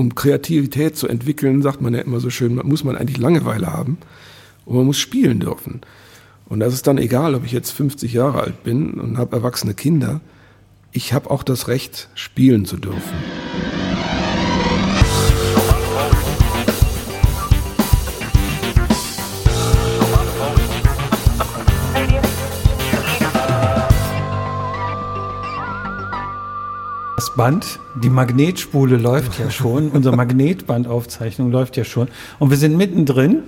um Kreativität zu entwickeln, sagt man ja immer so schön, muss man eigentlich Langeweile haben und man muss spielen dürfen. Und das ist dann egal, ob ich jetzt 50 Jahre alt bin und habe erwachsene Kinder. Ich habe auch das Recht, spielen zu dürfen. Das Band, die Magnetspule läuft ja schon, unsere Magnetbandaufzeichnung läuft ja schon. Und wir sind mittendrin.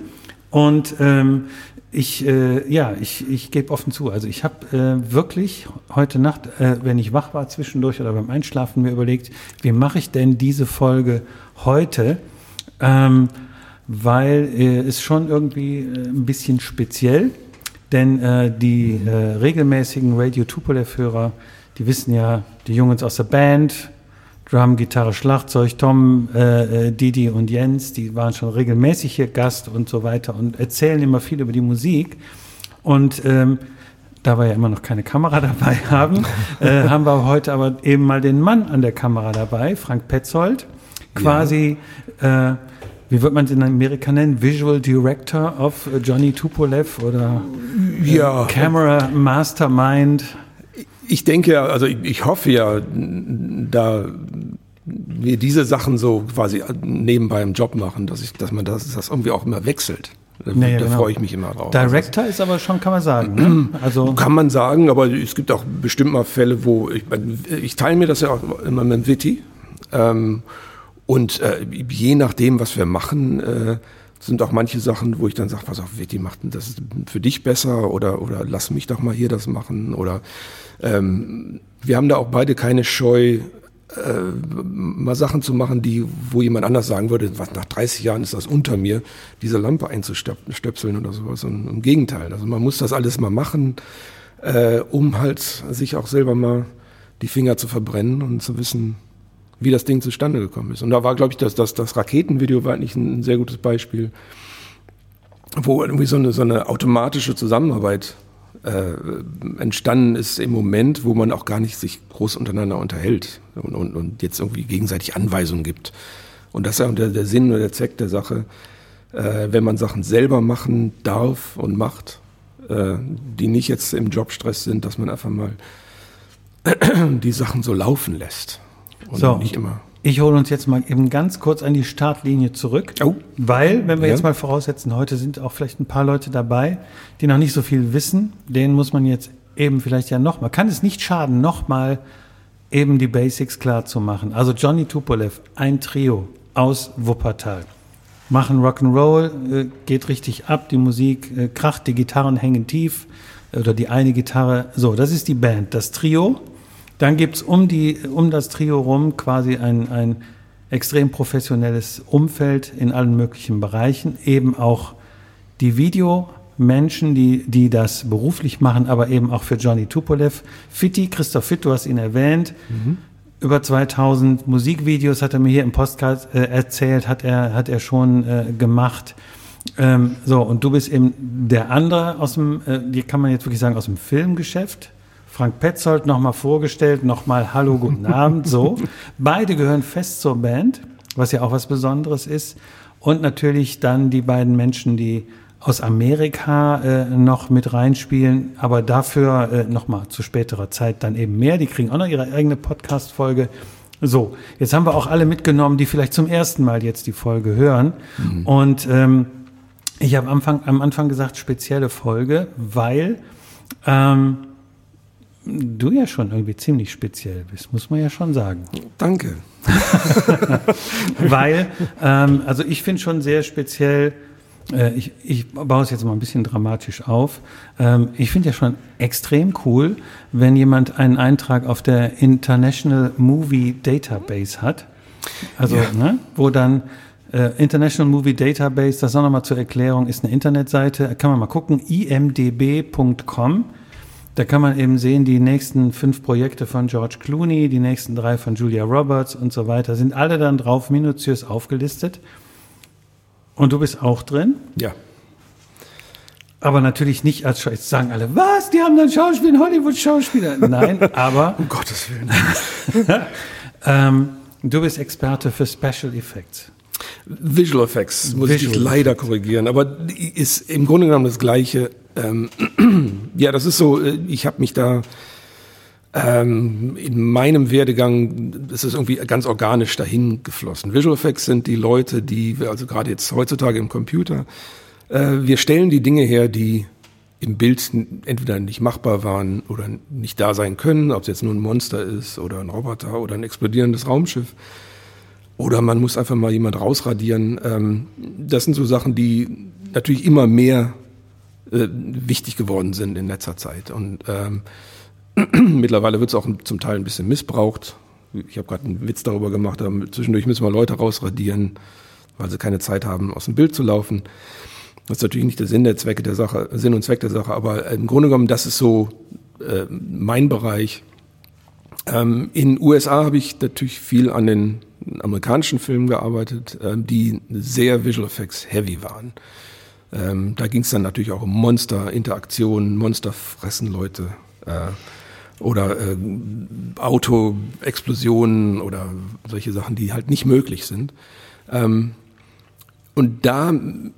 Und ähm, ich, äh, ja, ich, ich gebe offen zu. Also ich habe äh, wirklich heute Nacht, äh, wenn ich wach war zwischendurch oder beim Einschlafen, mir überlegt, wie mache ich denn diese Folge heute? Ähm, weil äh, es schon irgendwie äh, ein bisschen speziell, denn äh, die regelmäßigen Radio Tupolev-Hörer die wissen ja, die Jungs aus der Band, Drum, Gitarre, Schlagzeug, Tom, äh, äh, Didi und Jens, die waren schon regelmäßig hier Gast und so weiter und erzählen immer viel über die Musik. Und ähm, da wir ja immer noch keine Kamera dabei haben, äh, haben wir heute aber eben mal den Mann an der Kamera dabei, Frank Petzold, quasi, ja. äh, wie wird man es in Amerika nennen, Visual Director of Johnny Tupolev oder äh, ja. Camera Mastermind. Ich denke, also ich, ich hoffe ja, da wir diese Sachen so quasi nebenbei im Job machen, dass ich, dass man das, das irgendwie auch immer wechselt. Da, naja, da genau. freue ich mich immer drauf. Director ist aber schon, kann man sagen. Ne? Also kann man sagen, aber es gibt auch bestimmt mal Fälle, wo ich, ich teile mir das ja auch immer mit Witty. Ähm, und äh, je nachdem, was wir machen, äh, sind auch manche Sachen, wo ich dann sage, pass auf, Witty macht das für dich besser oder, oder lass mich doch mal hier das machen oder ähm, wir haben da auch beide keine Scheu, äh, mal Sachen zu machen, die, wo jemand anders sagen würde, was nach 30 Jahren ist das unter mir, diese Lampe einzustöpseln oder sowas. Und im Gegenteil. Also man muss das alles mal machen, äh, um halt sich auch selber mal die Finger zu verbrennen und zu wissen, wie das Ding zustande gekommen ist. Und da war, glaube ich, das, das, das Raketenvideo war eigentlich ein, sehr gutes Beispiel, wo irgendwie so eine, so eine automatische Zusammenarbeit äh, entstanden ist im Moment, wo man auch gar nicht sich groß untereinander unterhält und, und, und jetzt irgendwie gegenseitig Anweisungen gibt. Und das ist ja der, der Sinn oder der Zweck der Sache, äh, wenn man Sachen selber machen darf und macht, äh, die nicht jetzt im Jobstress sind, dass man einfach mal die Sachen so laufen lässt und so. nicht immer ich hole uns jetzt mal eben ganz kurz an die Startlinie zurück, oh. weil, wenn wir ja. jetzt mal voraussetzen, heute sind auch vielleicht ein paar Leute dabei, die noch nicht so viel wissen, denen muss man jetzt eben vielleicht ja nochmal, kann es nicht schaden, nochmal eben die Basics klar zu machen. Also Johnny Tupolev, ein Trio aus Wuppertal. Machen Rock'n'Roll, äh, geht richtig ab, die Musik äh, kracht, die Gitarren hängen tief oder die eine Gitarre. So, das ist die Band, das Trio. Dann gibt es um, um das Trio rum quasi ein, ein extrem professionelles Umfeld in allen möglichen Bereichen, eben auch die Videomenschen, die, die das beruflich machen, aber eben auch für Johnny Tupolev. Fitti, Christoph Fitt, du hast ihn erwähnt. Mhm. Über 2000 Musikvideos hat er mir hier im Postcard äh, erzählt, hat er, hat er schon äh, gemacht. Ähm, so, und du bist eben der andere aus dem, äh, kann man jetzt wirklich sagen, aus dem Filmgeschäft. Frank Petzold nochmal vorgestellt, nochmal Hallo, guten Abend, so. Beide gehören fest zur Band, was ja auch was Besonderes ist. Und natürlich dann die beiden Menschen, die aus Amerika äh, noch mit reinspielen, aber dafür äh, nochmal zu späterer Zeit dann eben mehr. Die kriegen auch noch ihre eigene Podcast-Folge. So, jetzt haben wir auch alle mitgenommen, die vielleicht zum ersten Mal jetzt die Folge hören. Mhm. Und ähm, ich habe am Anfang, am Anfang gesagt, spezielle Folge, weil ähm, du ja schon irgendwie ziemlich speziell bist, muss man ja schon sagen. Danke. Weil, ähm, also ich finde schon sehr speziell, äh, ich, ich baue es jetzt mal ein bisschen dramatisch auf. Ähm, ich finde ja schon extrem cool, wenn jemand einen Eintrag auf der International Movie Database hat. Also, ja. ne, wo dann äh, International Movie Database, das auch nochmal zur Erklärung, ist eine Internetseite, kann man mal gucken, imdb.com da kann man eben sehen, die nächsten fünf Projekte von George Clooney, die nächsten drei von Julia Roberts und so weiter, sind alle dann drauf minutiös aufgelistet. Und du bist auch drin? Ja. Aber natürlich nicht als Jetzt sagen alle, was? Die haben dann Schauspieler, Hollywood-Schauspieler. Nein, aber. um Gottes Willen. ähm, Du bist Experte für Special Effects. Visual Effects, muss Visual ich leider korrigieren, aber ist im Grunde genommen das Gleiche. Ähm, ja, das ist so, äh, ich habe mich da ähm, in meinem Werdegang ist es irgendwie ganz organisch dahin geflossen. Visual Effects sind die Leute, die, also gerade jetzt heutzutage im Computer, äh, wir stellen die Dinge her, die im Bild entweder nicht machbar waren oder nicht da sein können, ob es jetzt nur ein Monster ist oder ein Roboter oder ein explodierendes Raumschiff. Oder man muss einfach mal jemand rausradieren. Ähm, das sind so Sachen, die natürlich immer mehr äh, wichtig geworden sind in letzter Zeit. Und ähm, mittlerweile wird es auch zum Teil ein bisschen missbraucht. Ich habe gerade einen Witz darüber gemacht, zwischendurch müssen wir Leute rausradieren, weil sie keine Zeit haben, aus dem Bild zu laufen. Das ist natürlich nicht der Sinn der Zwecke der Sache, Sinn und Zweck der Sache, aber im Grunde genommen, das ist so äh, mein Bereich. Ähm, in USA habe ich natürlich viel an den amerikanischen Filmen gearbeitet, äh, die sehr Visual Effects heavy waren. Ähm, da ging es dann natürlich auch um Monster, Interaktionen, Monster fressen Leute äh, oder äh, Autoexplosionen oder solche Sachen, die halt nicht möglich sind. Ähm, und da,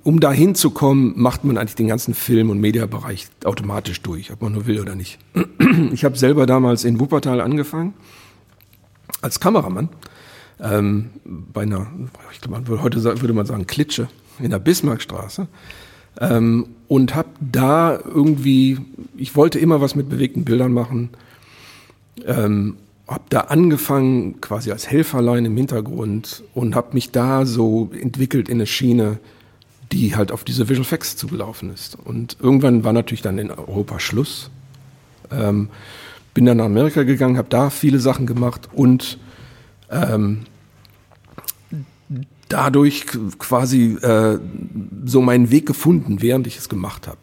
um da hinzukommen, macht man eigentlich den ganzen Film- und Mediabereich automatisch durch, ob man nur will oder nicht. Ich habe selber damals in Wuppertal angefangen als Kameramann ähm, bei einer, ich glaube, heute würde man sagen Klitsche in der Bismarckstraße ähm, und habe da irgendwie, ich wollte immer was mit bewegten Bildern machen ähm, habe da angefangen, quasi als Helferlein im Hintergrund und habe mich da so entwickelt in eine Schiene, die halt auf diese Visual Effects zugelaufen ist. Und irgendwann war natürlich dann in Europa Schluss. Ähm, bin dann nach Amerika gegangen, habe da viele Sachen gemacht und ähm, dadurch quasi äh, so meinen Weg gefunden, während ich es gemacht habe.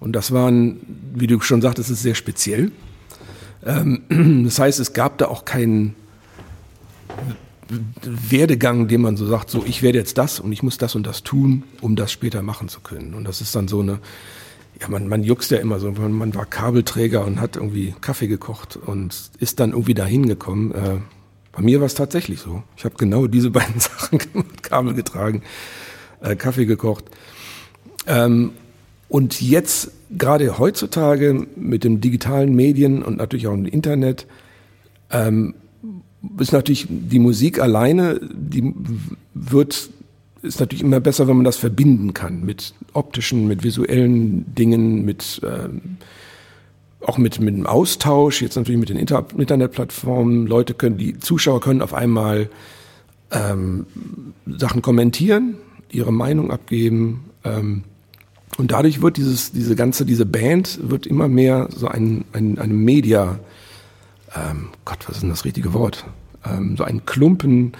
Und das war, ein, wie du schon sagtest, ist sehr speziell. Ähm, das heißt, es gab da auch keinen Werdegang, den man so sagt, so ich werde jetzt das und ich muss das und das tun, um das später machen zu können. Und das ist dann so eine, ja, man, man juckst ja immer so, man war Kabelträger und hat irgendwie Kaffee gekocht und ist dann irgendwie dahin gekommen. Äh, bei mir war es tatsächlich so. Ich habe genau diese beiden Sachen gemacht, Kabel getragen, äh, Kaffee gekocht. Ähm, und jetzt, gerade heutzutage mit den digitalen Medien und natürlich auch im Internet, ähm, ist natürlich die Musik alleine, die wird, ist natürlich immer besser, wenn man das verbinden kann mit optischen, mit visuellen Dingen, mit, ähm, auch mit, mit dem Austausch, jetzt natürlich mit den Inter Internetplattformen. Leute können, die Zuschauer können auf einmal ähm, Sachen kommentieren, ihre Meinung abgeben, ähm, und dadurch wird dieses, diese ganze, diese Band wird immer mehr so ein, ein, eine Media, ähm, Gott, was ist denn das richtige Wort? Ähm, so ein Klumpen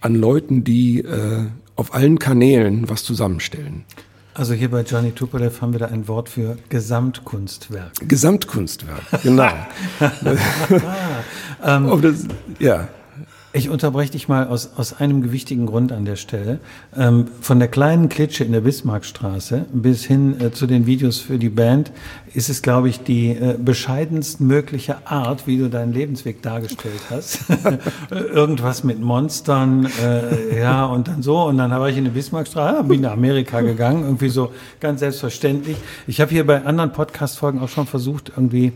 an Leuten, die äh, auf allen Kanälen was zusammenstellen. Also hier bei Johnny Tupolev haben wir da ein Wort für Gesamtkunstwerk. Gesamtkunstwerk, genau. ähm, das, ja. Ich unterbreche dich mal aus, aus einem gewichtigen Grund an der Stelle. Ähm, von der kleinen Klitsche in der Bismarckstraße bis hin äh, zu den Videos für die Band ist es, glaube ich, die äh, bescheidenst mögliche Art, wie du deinen Lebensweg dargestellt hast. Irgendwas mit Monstern, äh, ja, und dann so. Und dann war ich in der Bismarckstraße, bin nach Amerika gegangen, irgendwie so ganz selbstverständlich. Ich habe hier bei anderen Podcast-Folgen auch schon versucht, irgendwie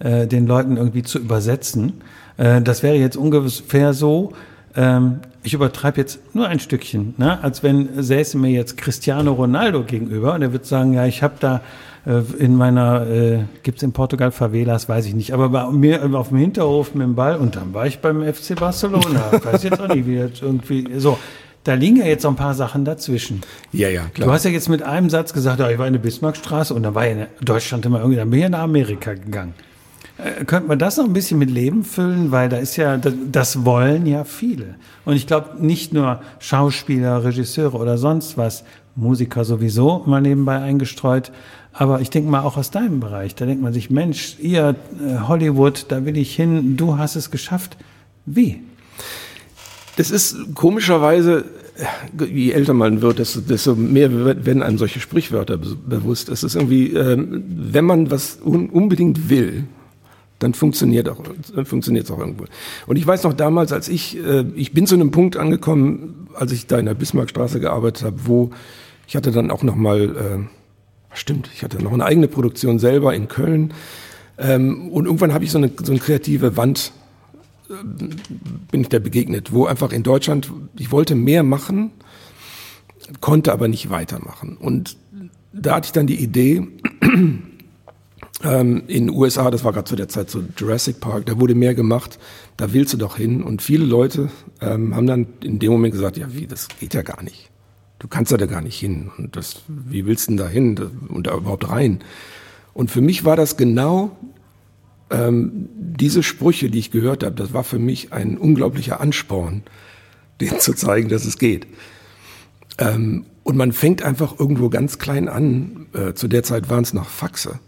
äh, den Leuten irgendwie zu übersetzen. Äh, das wäre jetzt ungefähr so, ähm, ich übertreibe jetzt nur ein Stückchen, ne? als wenn säße mir jetzt Cristiano Ronaldo gegenüber und er würde sagen, ja, ich habe da äh, in meiner, äh, gibt es in Portugal Favelas, weiß ich nicht, aber bei mir auf dem Hinterhof mit dem Ball und dann war ich beim FC Barcelona, weiß jetzt auch nicht, wie jetzt irgendwie, so. Da liegen ja jetzt so ein paar Sachen dazwischen. Ja, ja, klar. Du hast ja jetzt mit einem Satz gesagt, ja, ich war in der Bismarckstraße und dann war ich in Deutschland immer irgendwie, dann bin ich nach Amerika gegangen. Äh, könnte man das noch ein bisschen mit Leben füllen, weil da ist ja, das wollen ja viele. Und ich glaube, nicht nur Schauspieler, Regisseure oder sonst was, Musiker sowieso mal nebenbei eingestreut, aber ich denke mal auch aus deinem Bereich, da denkt man sich, Mensch, ihr äh, Hollywood, da will ich hin, du hast es geschafft. Wie? Das ist komischerweise, je älter man wird, desto, desto mehr werden einem solche Sprichwörter bewusst. Es ist irgendwie, ähm, wenn man was unbedingt will, dann funktioniert auch, dann funktioniert es auch irgendwo. Und ich weiß noch damals, als ich, äh, ich bin zu einem Punkt angekommen, als ich da in der Bismarckstraße gearbeitet habe, wo ich hatte dann auch noch mal, äh, stimmt, ich hatte noch eine eigene Produktion selber in Köln. Ähm, und irgendwann habe ich so eine, so eine kreative Wand, äh, bin ich da begegnet, wo einfach in Deutschland, ich wollte mehr machen, konnte aber nicht weitermachen. Und da hatte ich dann die Idee, in den USA, das war gerade zu der Zeit so Jurassic Park, da wurde mehr gemacht, da willst du doch hin. Und viele Leute ähm, haben dann in dem Moment gesagt, ja wie, das geht ja gar nicht. Du kannst da gar nicht hin. Und das, wie willst du denn da hin und da überhaupt rein? Und für mich war das genau ähm, diese Sprüche, die ich gehört habe, das war für mich ein unglaublicher Ansporn, denen zu zeigen, dass es geht. Ähm, und man fängt einfach irgendwo ganz klein an. Äh, zu der Zeit waren es noch Faxe.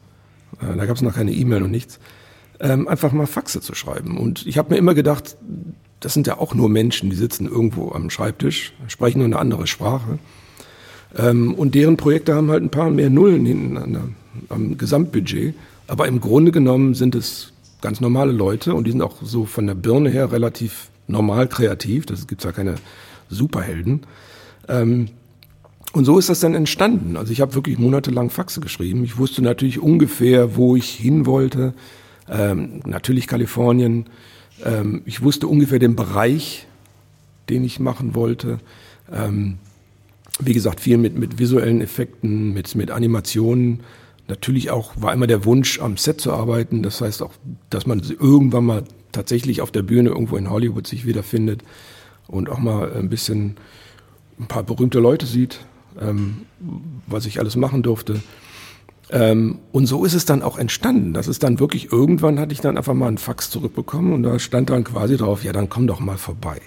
Äh, da gab es noch keine E-Mail und nichts. Ähm, einfach mal Faxe zu schreiben. Und ich habe mir immer gedacht, das sind ja auch nur Menschen, die sitzen irgendwo am Schreibtisch, sprechen nur eine andere Sprache. Ähm, und deren Projekte haben halt ein paar mehr Nullen hinten an der, am Gesamtbudget. Aber im Grunde genommen sind es ganz normale Leute und die sind auch so von der Birne her relativ normal kreativ. Das gibt ja keine Superhelden. Ähm, und so ist das dann entstanden. Also ich habe wirklich monatelang Faxe geschrieben. Ich wusste natürlich ungefähr, wo ich hin wollte. Ähm, natürlich Kalifornien. Ähm, ich wusste ungefähr den Bereich, den ich machen wollte. Ähm, wie gesagt, viel mit, mit visuellen Effekten, mit, mit Animationen. Natürlich auch war immer der Wunsch, am Set zu arbeiten. Das heißt auch, dass man irgendwann mal tatsächlich auf der Bühne irgendwo in Hollywood sich wiederfindet und auch mal ein bisschen ein paar berühmte Leute sieht ähm, was ich alles machen durfte. Ähm, und so ist es dann auch entstanden. Das ist dann wirklich, irgendwann hatte ich dann einfach mal einen Fax zurückbekommen und da stand dann quasi drauf, ja, dann komm doch mal vorbei.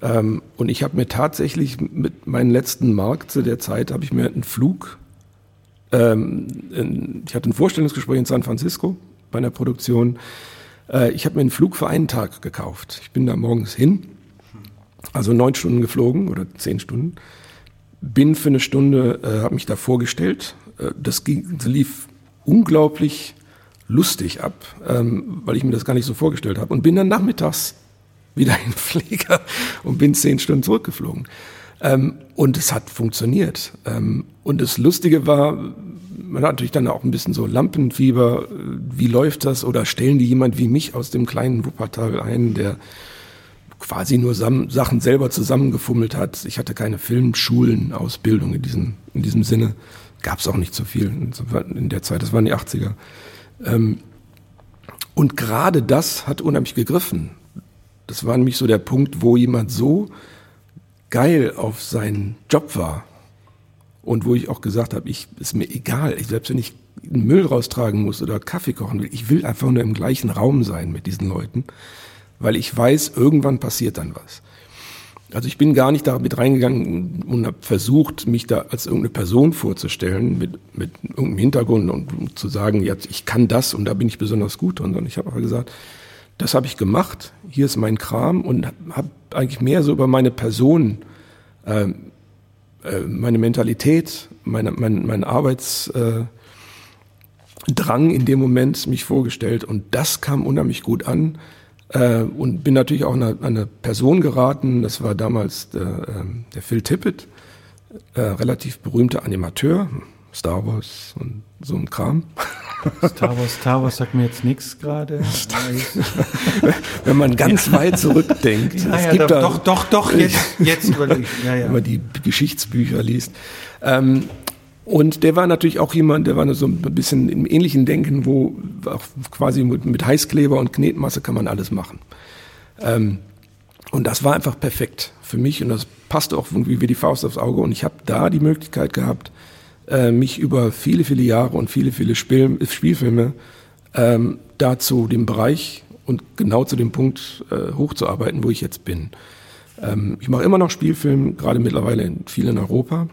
Ähm, und ich habe mir tatsächlich mit meinem letzten Markt zu der Zeit, habe ich mir einen Flug, ähm, in, ich hatte ein Vorstellungsgespräch in San Francisco bei einer Produktion. Äh, ich habe mir einen Flug für einen Tag gekauft. Ich bin da morgens hin, also neun Stunden geflogen oder zehn Stunden bin für eine Stunde, äh, habe mich da vorgestellt. Äh, das, ging, das lief unglaublich lustig ab, ähm, weil ich mir das gar nicht so vorgestellt habe. Und bin dann nachmittags wieder in Flieger und bin zehn Stunden zurückgeflogen. Ähm, und es hat funktioniert. Ähm, und das Lustige war, man hat natürlich dann auch ein bisschen so Lampenfieber. Wie läuft das? Oder stellen die jemand wie mich aus dem kleinen Wuppertal ein, der quasi nur Sachen selber zusammengefummelt hat. Ich hatte keine Filmschulen, Ausbildung in diesem, in diesem Sinne. Gab es auch nicht so viel in der Zeit, das waren die 80er. Ähm, und gerade das hat unheimlich gegriffen. Das war nämlich so der Punkt, wo jemand so geil auf seinen Job war und wo ich auch gesagt habe, ich ist mir egal, ich, selbst wenn ich Müll raustragen muss oder Kaffee kochen will, ich will einfach nur im gleichen Raum sein mit diesen Leuten weil ich weiß, irgendwann passiert dann was. Also ich bin gar nicht damit reingegangen und habe versucht, mich da als irgendeine Person vorzustellen mit, mit irgendeinem Hintergrund und, und zu sagen, ja, ich kann das und da bin ich besonders gut. Sondern ich habe aber gesagt, das habe ich gemacht, hier ist mein Kram und habe eigentlich mehr so über meine Person, äh, äh, meine Mentalität, meine, mein, mein Arbeitsdrang äh, in dem Moment mich vorgestellt und das kam unheimlich gut an. Äh, und bin natürlich auch an eine, eine, Person geraten, das war damals der, äh, der Phil Tippett, äh, relativ berühmter Animateur, Star Wars und so ein Kram. Star Wars, Star Wars sagt mir jetzt nichts gerade. Wenn man ganz weit zurückdenkt. Ja, es ja, gibt da, doch, doch, doch, jetzt, jetzt überlegt. Ja. Wenn man die Geschichtsbücher liest. Ähm, und der war natürlich auch jemand, der war so ein bisschen im ähnlichen Denken, wo auch quasi mit, mit Heißkleber und Knetmasse kann man alles machen. Ähm, und das war einfach perfekt für mich und das passte auch irgendwie wie die Faust aufs Auge. Und ich habe da die Möglichkeit gehabt, äh, mich über viele, viele Jahre und viele, viele Spiel, Spielfilme ähm, da zu dem Bereich und genau zu dem Punkt äh, hochzuarbeiten, wo ich jetzt bin. Ähm, ich mache immer noch Spielfilme, gerade mittlerweile in, viel in Europa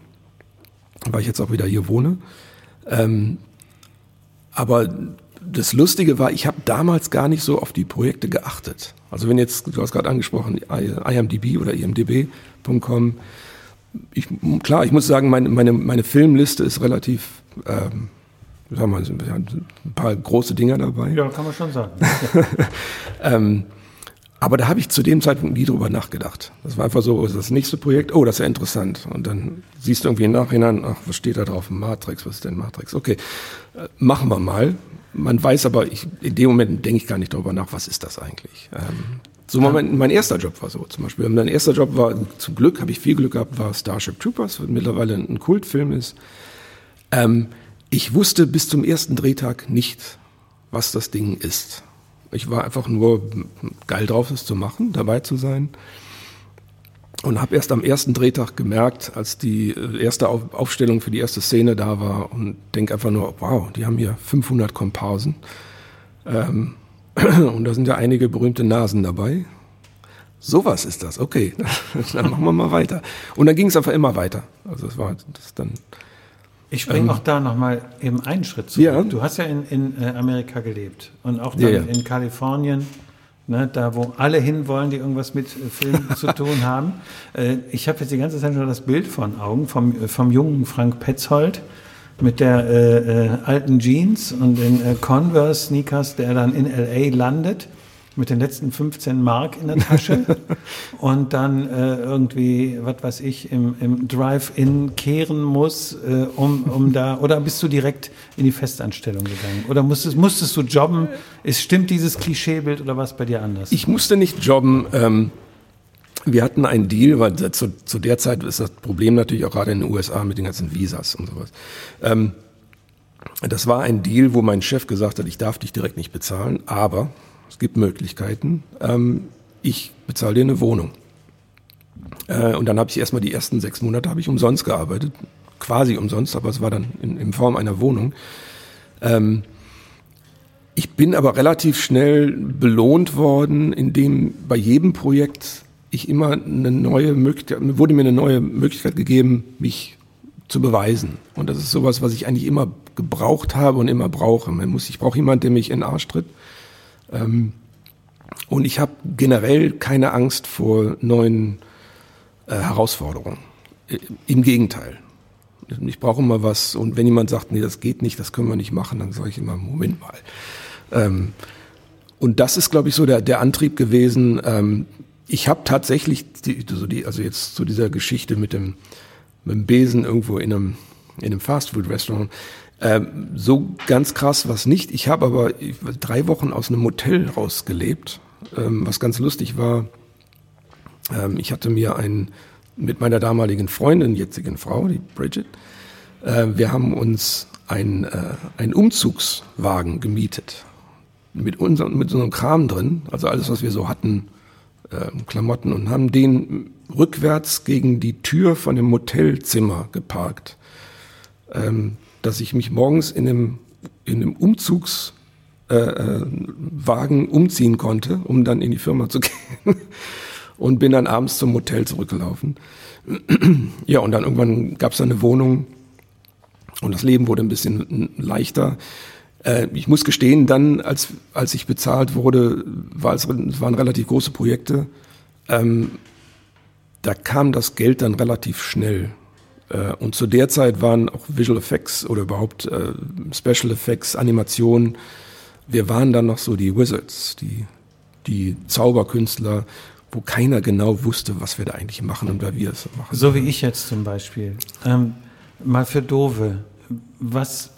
weil ich jetzt auch wieder hier wohne. Ähm, aber das Lustige war, ich habe damals gar nicht so auf die Projekte geachtet. Also wenn jetzt, du hast gerade angesprochen, IMDb oder imdb.com, ich, klar, ich muss sagen, meine, meine, meine Filmliste ist relativ ähm, sagen wir, haben ein paar große Dinger dabei. Ja, kann man schon sagen. ähm, aber da habe ich zu dem Zeitpunkt nie drüber nachgedacht. Das war einfach so, das nächste Projekt, oh, das ist ja interessant. Und dann siehst du irgendwie im Nachhinein, ach, was steht da drauf? Matrix, was ist denn Matrix? Okay, äh, machen wir mal. Man weiß aber, ich, in dem Moment denke ich gar nicht darüber nach, was ist das eigentlich? Ähm, so mein, mein erster Job war so zum Beispiel. Mein erster Job war, zum Glück, habe ich viel Glück gehabt, war Starship Troopers, was mittlerweile ein Kultfilm ist. Ähm, ich wusste bis zum ersten Drehtag nicht, was das Ding ist. Ich war einfach nur geil drauf, es zu machen, dabei zu sein. Und habe erst am ersten Drehtag gemerkt, als die äh, erste Aufstellung für die erste Szene da war und denke einfach nur, wow, die haben hier 500 Komparsen. Ähm, und da sind ja einige berühmte Nasen dabei. Sowas ist das, okay, dann machen wir mal weiter. Und dann ging es einfach immer weiter. Also das war das dann. Ich springe ähm, auch da nochmal eben einen Schritt zurück. Ja. Du hast ja in, in äh, Amerika gelebt und auch dann ja, ja. in Kalifornien ne, da wo alle hinwollen, die irgendwas mit äh, Film zu tun haben. Äh, ich habe jetzt die ganze Zeit schon das Bild von Augen vom, vom jungen Frank Petzold mit der äh, äh, alten Jeans und den äh, Converse-Sneakers, der dann in L.A. landet mit den letzten 15 Mark in der Tasche und dann äh, irgendwie, was weiß ich, im, im Drive-In kehren muss, äh, um, um da, oder bist du direkt in die Festanstellung gegangen? Oder musstest, musstest du jobben? Ist, stimmt dieses Klischeebild oder was bei dir anders? Ich musste nicht jobben. Ähm, wir hatten einen Deal, weil zu, zu der Zeit ist das Problem natürlich auch gerade in den USA mit den ganzen Visas und sowas. Ähm, das war ein Deal, wo mein Chef gesagt hat, ich darf dich direkt nicht bezahlen, aber es gibt Möglichkeiten. Ähm, ich bezahle dir eine Wohnung. Äh, und dann habe ich erstmal die ersten sechs Monate habe ich umsonst gearbeitet, quasi umsonst, aber es war dann in, in Form einer Wohnung. Ähm, ich bin aber relativ schnell belohnt worden, indem bei jedem Projekt ich immer eine neue Möglichkeit, wurde mir eine neue Möglichkeit gegeben, mich zu beweisen. Und das ist sowas, was ich eigentlich immer gebraucht habe und immer brauche. Man muss, ich brauche jemanden, der mich in den Arsch tritt. Ähm, und ich habe generell keine Angst vor neuen äh, Herausforderungen. Im Gegenteil. Ich brauche immer was und wenn jemand sagt, nee, das geht nicht, das können wir nicht machen, dann sage ich immer, Moment mal. Ähm, und das ist, glaube ich, so der, der Antrieb gewesen. Ähm, ich habe tatsächlich, die, so die, also jetzt zu dieser Geschichte mit dem, mit dem Besen irgendwo in einem, in einem Fastfood-Restaurant, ähm, so ganz krass was nicht. Ich habe aber drei Wochen aus einem Hotel rausgelebt, ähm, was ganz lustig war. Ähm, ich hatte mir ein, mit meiner damaligen Freundin, jetzigen Frau, die Bridget, äh, wir haben uns ein, äh, einen Umzugswagen gemietet. Mit, unserem, mit einem Kram drin, also alles, was wir so hatten, äh, Klamotten, und haben den rückwärts gegen die Tür von dem Hotelzimmer geparkt. Ähm, dass ich mich morgens in einem, in einem Umzugswagen äh, äh umziehen konnte, um dann in die Firma zu gehen. und bin dann abends zum Hotel zurückgelaufen. ja, und dann irgendwann gab es eine Wohnung und das Leben wurde ein bisschen leichter. Äh, ich muss gestehen, dann, als, als ich bezahlt wurde, war es, waren relativ große Projekte. Ähm, da kam das Geld dann relativ schnell. Äh, und zu der Zeit waren auch Visual Effects oder überhaupt äh, Special Effects, Animationen, wir waren dann noch so die Wizards, die, die Zauberkünstler, wo keiner genau wusste, was wir da eigentlich machen und wer wir es machen. So wie ich jetzt zum Beispiel. Ähm, mal für Dove, was,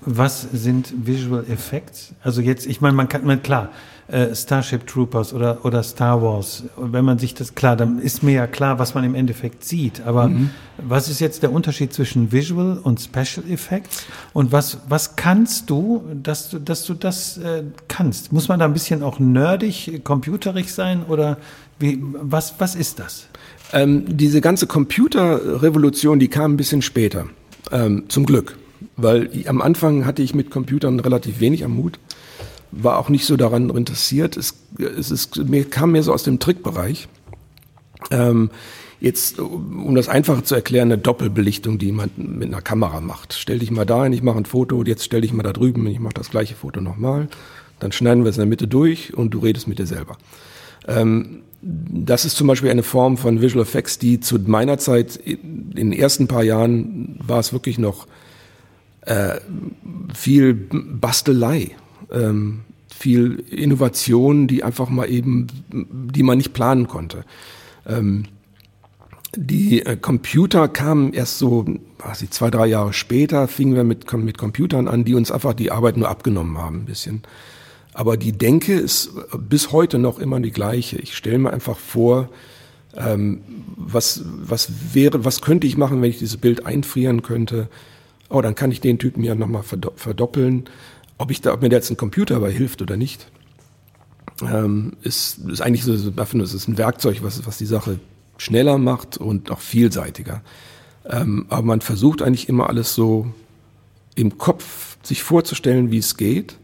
was sind Visual Effects? Also jetzt, ich meine, man kann, man, klar, äh, Starship Troopers oder, oder Star Wars, wenn man sich das, klar, dann ist mir ja klar, was man im Endeffekt sieht. Aber mhm. was ist jetzt der Unterschied zwischen Visual und Special Effects? Und was, was kannst du, dass du, dass du das äh, kannst? Muss man da ein bisschen auch nerdig, computerig sein oder wie, was, was ist das? Ähm, diese ganze Computerrevolution, die kam ein bisschen später. Ähm, zum Glück. Weil am Anfang hatte ich mit Computern relativ wenig am Hut war auch nicht so daran interessiert. Es, es ist, mir kam mehr so aus dem Trickbereich. Ähm, jetzt, um das einfacher zu erklären, eine Doppelbelichtung, die man mit einer Kamera macht. Stell dich mal da hin, ich mache ein Foto, jetzt stell dich mal da drüben, ich mache das gleiche Foto nochmal. Dann schneiden wir es in der Mitte durch und du redest mit dir selber. Ähm, das ist zum Beispiel eine Form von Visual Effects, die zu meiner Zeit, in den ersten paar Jahren, war es wirklich noch äh, viel Bastelei, ähm, viel Innovation, die einfach mal eben, die man nicht planen konnte. Ähm, die äh, Computer kamen erst so, was ich, zwei, drei Jahre später, fingen wir mit, mit Computern an, die uns einfach die Arbeit nur abgenommen haben, ein bisschen. Aber die Denke ist bis heute noch immer die gleiche. Ich stelle mir einfach vor, ähm, was, was wäre, was könnte ich machen, wenn ich dieses Bild einfrieren könnte? Oh, dann kann ich den Typen ja nochmal verdoppeln. Ob ich da, ob mir jetzt ein Computer dabei hilft oder nicht, ähm, ist, ist eigentlich so, es ist ein Werkzeug, was, was die Sache schneller macht und auch vielseitiger. Ähm, aber man versucht eigentlich immer alles so im Kopf sich vorzustellen, wie es geht.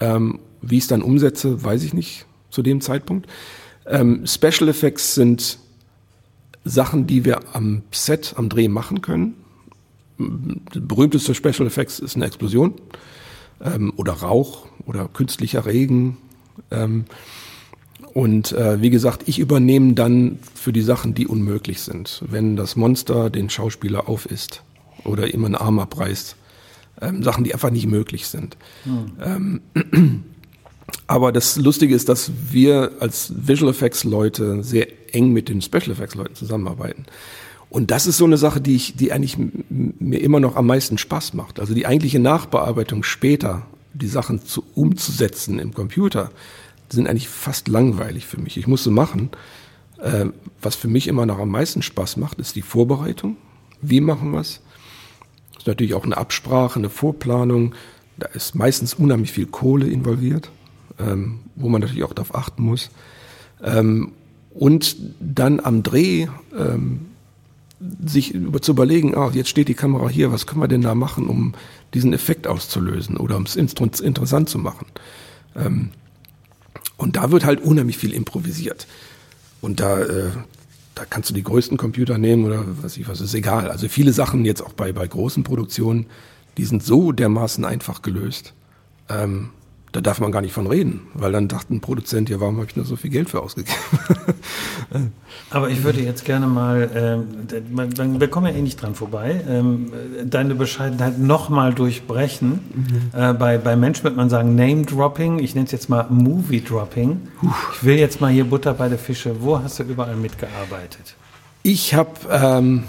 Ähm, wie ich es dann umsetze, weiß ich nicht zu dem Zeitpunkt. Ähm, Special Effects sind Sachen, die wir am Set, am Dreh machen können. Berühmteste Special Effects ist eine Explosion ähm, oder Rauch oder künstlicher Regen. Ähm, und äh, wie gesagt, ich übernehme dann für die Sachen, die unmöglich sind. Wenn das Monster den Schauspieler aufisst oder ihm einen Arm abreißt. Ähm, Sachen, die einfach nicht möglich sind. Hm. Ähm, aber das Lustige ist, dass wir als Visual Effects Leute sehr eng mit den Special Effects Leuten zusammenarbeiten. Und das ist so eine Sache, die ich, die eigentlich mir immer noch am meisten Spaß macht. Also die eigentliche Nachbearbeitung später, die Sachen zu, umzusetzen im Computer, sind eigentlich fast langweilig für mich. Ich muss sie machen. Äh, was für mich immer noch am meisten Spaß macht, ist die Vorbereitung. Wie machen wir es? ist natürlich auch eine Absprache, eine Vorplanung. Da ist meistens unheimlich viel Kohle involviert, ähm, wo man natürlich auch darauf achten muss. Ähm, und dann am Dreh ähm, sich zu überlegen, ah, jetzt steht die Kamera hier, was können wir denn da machen, um diesen Effekt auszulösen oder um es interessant zu machen. Ähm, und da wird halt unheimlich viel improvisiert. Und da, äh, da kannst du die größten Computer nehmen oder was ich was, ist egal. Also viele Sachen jetzt auch bei, bei großen Produktionen, die sind so dermaßen einfach gelöst. Ähm, da darf man gar nicht von reden, weil dann dachte ein Produzent, ja, warum habe ich nur so viel Geld für ausgegeben? Aber ich würde jetzt gerne mal, ähm, wir kommen ja eh nicht dran vorbei, ähm, deine Bescheidenheit nochmal durchbrechen. Mhm. Äh, bei, bei Menschen würde man sagen Name-Dropping, ich nenne es jetzt mal Movie-Dropping. Ich will jetzt mal hier Butter bei der Fische. Wo hast du überall mitgearbeitet? Ich habe, ähm,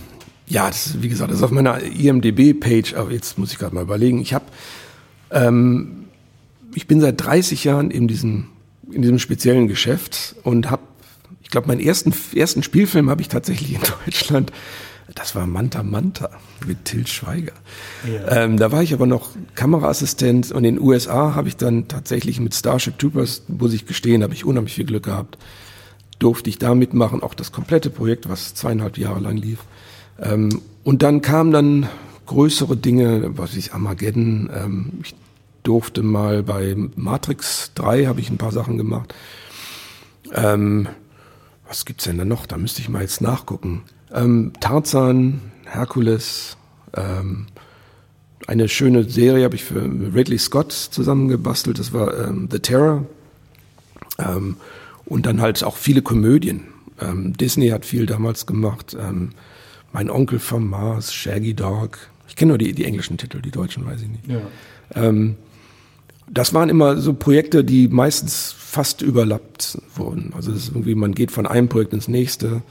ja, das, wie gesagt, das ist auf meiner IMDB-Page, aber jetzt muss ich gerade mal überlegen. Ich habe ähm, ich bin seit 30 Jahren in diesem, in diesem speziellen Geschäft und habe, ich glaube, meinen ersten, ersten Spielfilm habe ich tatsächlich in Deutschland. Das war Manta Manta mit Til Schweiger. Ja. Ähm, da war ich aber noch Kameraassistent und in den USA habe ich dann tatsächlich mit Starship Troopers, muss ich gestehen, habe ich unheimlich viel Glück gehabt. Durfte ich da mitmachen, auch das komplette Projekt, was zweieinhalb Jahre lang lief. Ähm, und dann kamen dann größere Dinge, was weiß ich, Armageddon. Ähm, ich durfte mal bei Matrix 3 habe ich ein paar Sachen gemacht. Ähm, was gibt's denn da noch? Da müsste ich mal jetzt nachgucken. Ähm, Tarzan, Herkules, ähm, eine schöne Serie habe ich für Ridley Scott zusammengebastelt. Das war ähm, The Terror. Ähm, und dann halt auch viele Komödien. Ähm, Disney hat viel damals gemacht. Ähm, mein Onkel vom Mars, Shaggy Dog. Ich kenne nur die, die englischen Titel, die deutschen weiß ich nicht. Ja. Das waren immer so Projekte, die meistens fast überlappt wurden. Also irgendwie, man geht von einem Projekt ins nächste.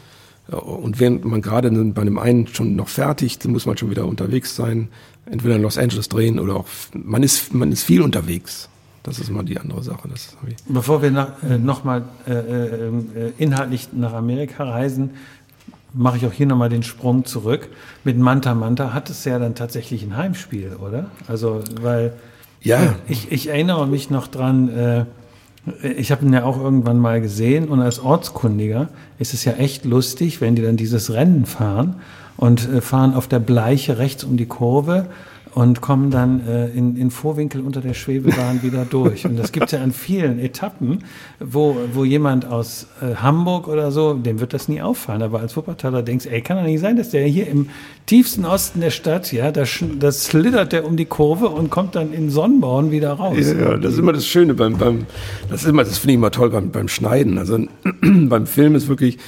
Und während man gerade bei dem einen schon noch fertig, muss man schon wieder unterwegs sein. Entweder in Los Angeles drehen oder auch, man ist, man ist viel unterwegs. Das ist mal die andere Sache. Bevor wir äh, nochmal äh, äh, inhaltlich nach Amerika reisen, mache ich auch hier nochmal den Sprung zurück. Mit Manta Manta hat es ja dann tatsächlich ein Heimspiel, oder? Also, weil ja. Ich, ich erinnere mich noch dran, äh, ich habe ihn ja auch irgendwann mal gesehen und als Ortskundiger ist es ja echt lustig, wenn die dann dieses Rennen fahren und äh, fahren auf der Bleiche rechts um die Kurve und kommen dann äh, in, in Vorwinkel unter der Schwebebahn wieder durch. Und das gibt es ja an vielen Etappen, wo, wo jemand aus äh, Hamburg oder so, dem wird das nie auffallen. Aber als Wuppertaler denkst ey, kann doch nicht sein, dass der hier im tiefsten Osten der Stadt, ja, da, das schlittert der um die Kurve und kommt dann in Sonnenborn wieder raus. Ja, das ist immer das Schöne beim, beim das ist immer, das finde ich immer toll beim, beim Schneiden. Also beim Film ist wirklich,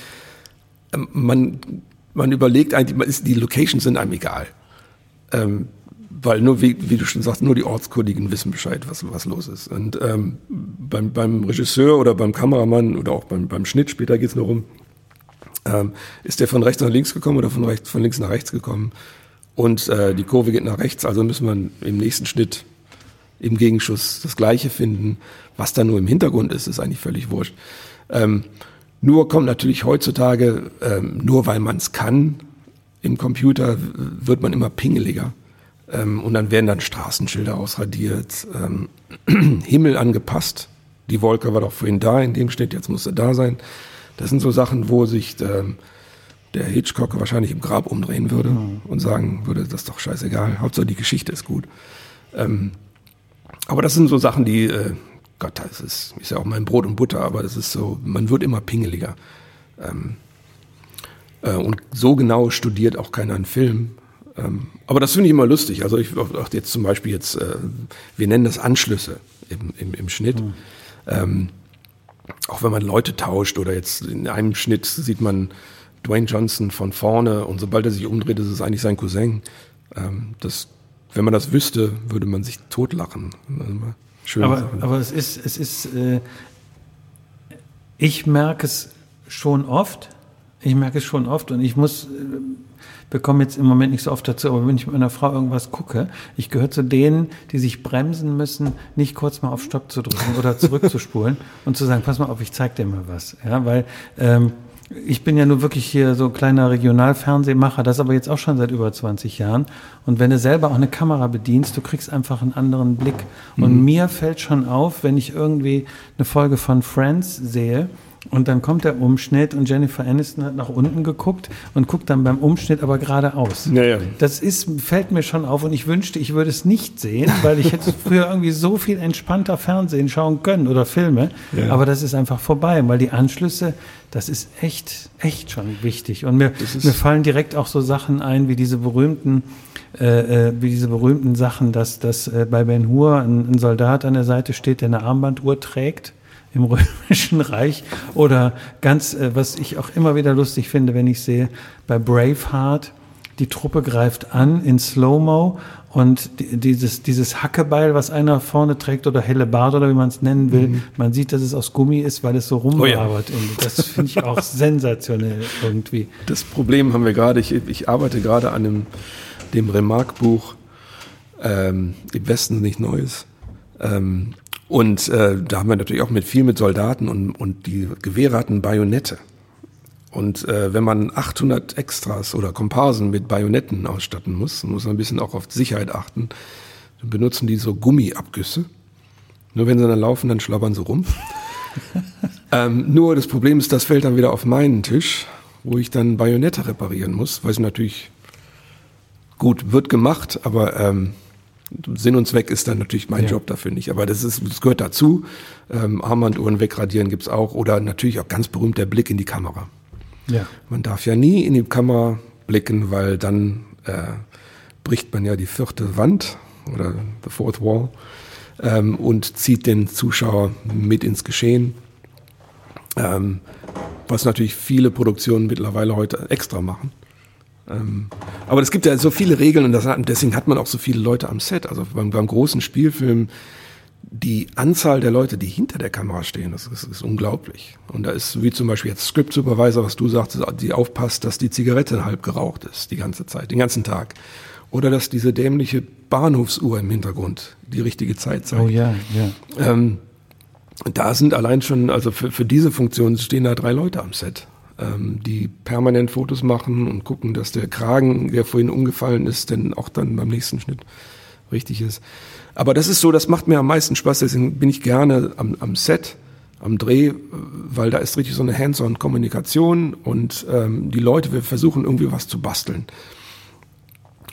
ähm, man, man überlegt eigentlich, die Locations sind einem egal. Ähm, weil nur, wie, wie, du schon sagst, nur die Ortskundigen wissen Bescheid, was, was los ist. Und ähm, beim, beim Regisseur oder beim Kameramann oder auch beim, beim Schnitt, später geht es nur um, ähm, ist der von rechts nach links gekommen oder von, rechts, von links nach rechts gekommen und äh, die Kurve geht nach rechts, also müssen wir im nächsten Schnitt im Gegenschuss das Gleiche finden. Was da nur im Hintergrund ist, ist eigentlich völlig wurscht. Ähm, nur kommt natürlich heutzutage, ähm, nur weil man es kann, im Computer wird man immer pingeliger. Ähm, und dann werden dann Straßenschilder ausradiert, ähm, Himmel angepasst. Die Wolke war doch vorhin da in dem Schnitt, jetzt muss sie da sein. Das sind so Sachen, wo sich ähm, der Hitchcock wahrscheinlich im Grab umdrehen würde mhm. und sagen würde, das ist doch scheißegal, Hauptsache die Geschichte ist gut. Ähm, aber das sind so Sachen, die, äh, Gott, das ist, ist ja auch mein Brot und Butter, aber das ist so, man wird immer pingeliger. Ähm, äh, und so genau studiert auch keiner einen Film. Ähm, aber das finde ich immer lustig. Also ich auch jetzt zum Beispiel jetzt, äh, wir nennen das Anschlüsse im, im, im Schnitt. Mhm. Ähm, auch wenn man Leute tauscht oder jetzt in einem Schnitt sieht man Dwayne Johnson von vorne und sobald er sich umdreht, ist es eigentlich sein Cousin. Ähm, das, wenn man das wüsste, würde man sich totlachen. Schön aber, aber es ist, es ist, äh, ich merke es schon oft. Ich merke es schon oft und ich muss, äh, bekomme jetzt im Moment nicht so oft dazu, aber wenn ich mit meiner Frau irgendwas gucke, ich gehöre zu denen, die sich bremsen müssen, nicht kurz mal auf Stopp zu drücken oder zurückzuspulen und zu sagen, pass mal auf, ich zeig dir mal was. Ja, weil ähm, ich bin ja nur wirklich hier so kleiner Regionalfernsehmacher, das aber jetzt auch schon seit über 20 Jahren. Und wenn du selber auch eine Kamera bedienst, du kriegst einfach einen anderen Blick. Und mhm. mir fällt schon auf, wenn ich irgendwie eine Folge von Friends sehe, und dann kommt der Umschnitt und Jennifer Aniston hat nach unten geguckt und guckt dann beim Umschnitt aber geradeaus. Ja, ja. Das ist, fällt mir schon auf und ich wünschte, ich würde es nicht sehen, weil ich hätte früher irgendwie so viel entspannter Fernsehen schauen können oder Filme. Ja. Aber das ist einfach vorbei, weil die Anschlüsse, das ist echt, echt schon wichtig. Und mir, mir fallen direkt auch so Sachen ein, wie diese berühmten, äh, äh, wie diese berühmten Sachen, dass, dass äh, bei Ben Hur ein, ein Soldat an der Seite steht, der eine Armbanduhr trägt im Römischen Reich oder ganz, äh, was ich auch immer wieder lustig finde, wenn ich sehe, bei Braveheart, die Truppe greift an in Slow-Mo und dieses, dieses Hackebeil, was einer vorne trägt oder Hellebard oder wie man es nennen will, mhm. man sieht, dass es aus Gummi ist, weil es so rumwabert. Oh ja. Das finde ich auch sensationell irgendwie. Das Problem haben wir gerade, ich, ich arbeite gerade an dem, dem Remarque-Buch ähm, Im Westen nicht Neues. Ähm, und äh, da haben wir natürlich auch mit viel mit Soldaten und, und die Gewehre hatten Bajonette. Und äh, wenn man 800 Extras oder Komparsen mit Bajonetten ausstatten muss, muss man ein bisschen auch auf Sicherheit achten. Dann benutzen die so Gummiabgüsse. Nur wenn sie dann laufen, dann schlabbern sie rum. ähm, nur das Problem ist, das fällt dann wieder auf meinen Tisch, wo ich dann Bajonette reparieren muss, weil es natürlich gut wird gemacht, aber ähm, Sinn und Zweck ist dann natürlich mein ja. Job dafür nicht. Aber das ist, das gehört dazu. Ähm, Armbanduhren wegradieren gibt's auch. Oder natürlich auch ganz berühmt der Blick in die Kamera. Ja. Man darf ja nie in die Kamera blicken, weil dann äh, bricht man ja die vierte Wand oder the fourth wall ähm, und zieht den Zuschauer mit ins Geschehen. Ähm, was natürlich viele Produktionen mittlerweile heute extra machen. Ähm, aber es gibt ja so viele Regeln und das, deswegen hat man auch so viele Leute am Set. Also beim, beim großen Spielfilm, die Anzahl der Leute, die hinter der Kamera stehen, das ist, ist unglaublich. Und da ist wie zum Beispiel jetzt Script Supervisor, was du sagtest, die aufpasst, dass die Zigarette halb geraucht ist die ganze Zeit, den ganzen Tag. Oder dass diese dämliche Bahnhofsuhr im Hintergrund die richtige Zeit zeigt. Oh ja, ja. Ähm, da sind allein schon, also für, für diese Funktion stehen da drei Leute am Set die permanent Fotos machen und gucken, dass der Kragen, der vorhin umgefallen ist, denn auch dann beim nächsten Schnitt richtig ist. Aber das ist so, das macht mir am meisten Spaß, deswegen bin ich gerne am, am Set, am Dreh, weil da ist richtig so eine Hands-on-Kommunikation und ähm, die Leute, wir versuchen irgendwie was zu basteln.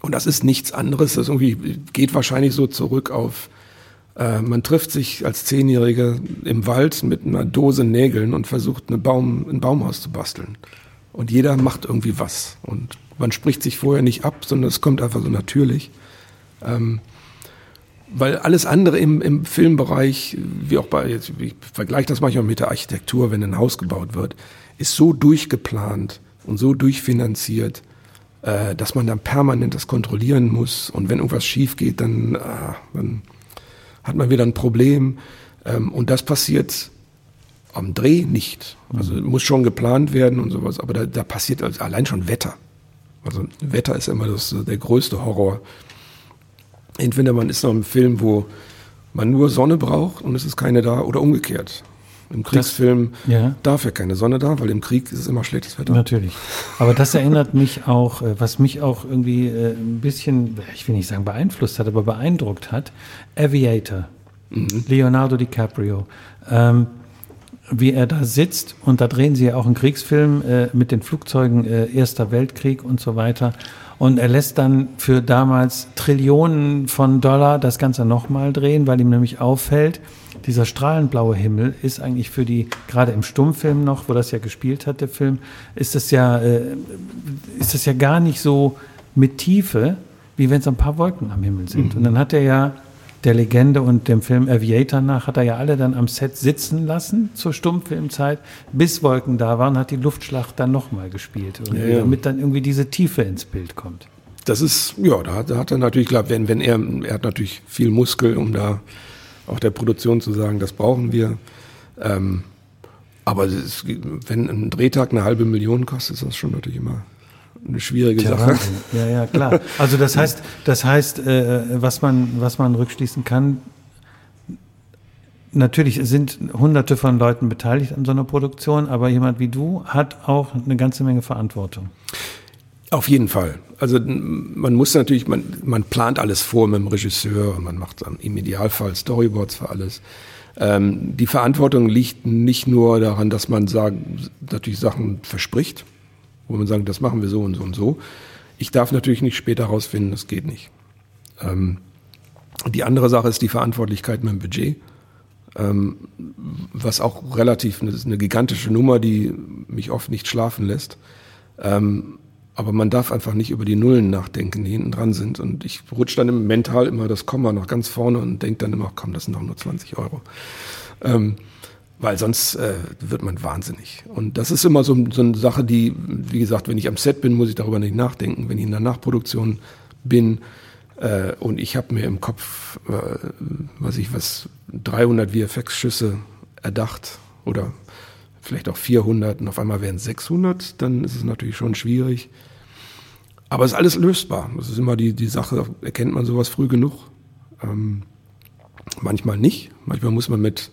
Und das ist nichts anderes, das irgendwie geht wahrscheinlich so zurück auf äh, man trifft sich als Zehnjährige im Wald mit einer Dose Nägeln und versucht, eine Baum, ein Baumhaus zu basteln. Und jeder macht irgendwie was. Und man spricht sich vorher nicht ab, sondern es kommt einfach so natürlich. Ähm, weil alles andere im, im Filmbereich, wie auch bei, ich vergleiche das manchmal mit der Architektur, wenn ein Haus gebaut wird, ist so durchgeplant und so durchfinanziert, äh, dass man dann permanent das kontrollieren muss und wenn irgendwas schief geht, dann, äh, dann hat man wieder ein Problem. Ähm, und das passiert am Dreh nicht. Also mhm. muss schon geplant werden und sowas, aber da, da passiert also allein schon Wetter. Also Wetter ist immer das, der größte Horror. Entweder man ist noch im Film, wo man nur Sonne braucht und es ist keine da oder umgekehrt. Im Kriegsfilm das, ja. darf ja keine Sonne da, weil im Krieg ist es immer schlechtes Wetter. Natürlich. Aber das erinnert mich auch, äh, was mich auch irgendwie äh, ein bisschen, ich will nicht sagen beeinflusst hat, aber beeindruckt hat, Aviator, mhm. Leonardo DiCaprio. Ähm, wie er da sitzt und da drehen sie ja auch einen Kriegsfilm äh, mit den Flugzeugen äh, Erster Weltkrieg und so weiter. Und er lässt dann für damals Trillionen von Dollar das Ganze nochmal drehen, weil ihm nämlich auffällt, dieser strahlenblaue Himmel ist eigentlich für die, gerade im Stummfilm noch, wo das ja gespielt hat, der Film, ist das ja, äh, ist das ja gar nicht so mit Tiefe, wie wenn es ein paar Wolken am Himmel sind. Mhm. Und dann hat er ja der Legende und dem Film Aviator nach hat er ja alle dann am Set sitzen lassen zur Stummfilmzeit, bis Wolken da waren, hat die Luftschlacht dann nochmal gespielt, ja, ja. damit dann irgendwie diese Tiefe ins Bild kommt. Das ist, ja, da hat, da hat er natürlich, klar, wenn, wenn er, er hat natürlich viel Muskel, um da auch der Produktion zu sagen, das brauchen wir. Ähm, aber ist, wenn ein Drehtag eine halbe Million kostet, ist das schon natürlich immer eine schwierige Tja, Sache. Ja, ja, klar. Also das heißt, das heißt, äh, was man, was man rückschließen kann, natürlich sind hunderte von Leuten beteiligt an so einer Produktion, aber jemand wie du hat auch eine ganze Menge Verantwortung. Auf jeden Fall. Also man muss natürlich, man, man plant alles vor mit dem Regisseur und man macht im Idealfall Storyboards für alles. Ähm, die Verantwortung liegt nicht nur daran, dass man sagen, natürlich Sachen verspricht, wo man sagt, das machen wir so und so und so. Ich darf natürlich nicht später herausfinden, das geht nicht. Ähm, die andere Sache ist die Verantwortlichkeit mit dem Budget, ähm, was auch relativ eine, eine, gigantische Nummer, die mich oft nicht schlafen lässt. Ähm, aber man darf einfach nicht über die Nullen nachdenken, die hinten dran sind. Und ich rutsche dann mental immer das Komma noch ganz vorne und denke dann immer, komm, das sind doch nur 20 Euro. Ähm, weil sonst äh, wird man wahnsinnig. Und das ist immer so, so eine Sache, die, wie gesagt, wenn ich am Set bin, muss ich darüber nicht nachdenken. Wenn ich in der Nachproduktion bin äh, und ich habe mir im Kopf, äh, was ich was, 300 VFX-Schüsse erdacht oder vielleicht auch 400 und auf einmal wären es 600, dann ist es natürlich schon schwierig. Aber es ist alles lösbar. Das ist immer die, die Sache, erkennt man sowas früh genug. Ähm, manchmal nicht. Manchmal muss man mit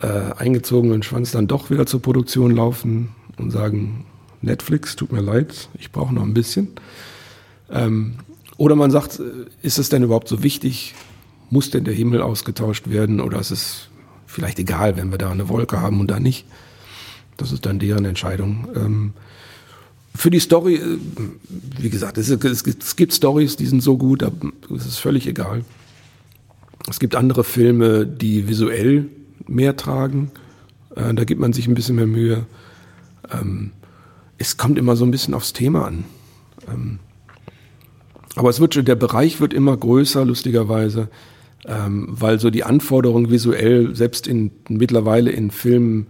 äh, eingezogenen Schwanz dann doch wieder zur Produktion laufen und sagen, Netflix, tut mir leid, ich brauche noch ein bisschen. Ähm, oder man sagt, äh, ist es denn überhaupt so wichtig? Muss denn der Himmel ausgetauscht werden oder ist es vielleicht egal, wenn wir da eine Wolke haben und da nicht? Das ist dann deren Entscheidung. Ähm, für die Story, äh, wie gesagt, es, es, es gibt Stories, die sind so gut, es ist völlig egal. Es gibt andere Filme, die visuell mehr tragen. Äh, da gibt man sich ein bisschen mehr Mühe. Ähm, es kommt immer so ein bisschen aufs Thema an. Ähm, aber es wird, der Bereich wird immer größer, lustigerweise, ähm, weil so die Anforderungen visuell selbst in, mittlerweile in Filmen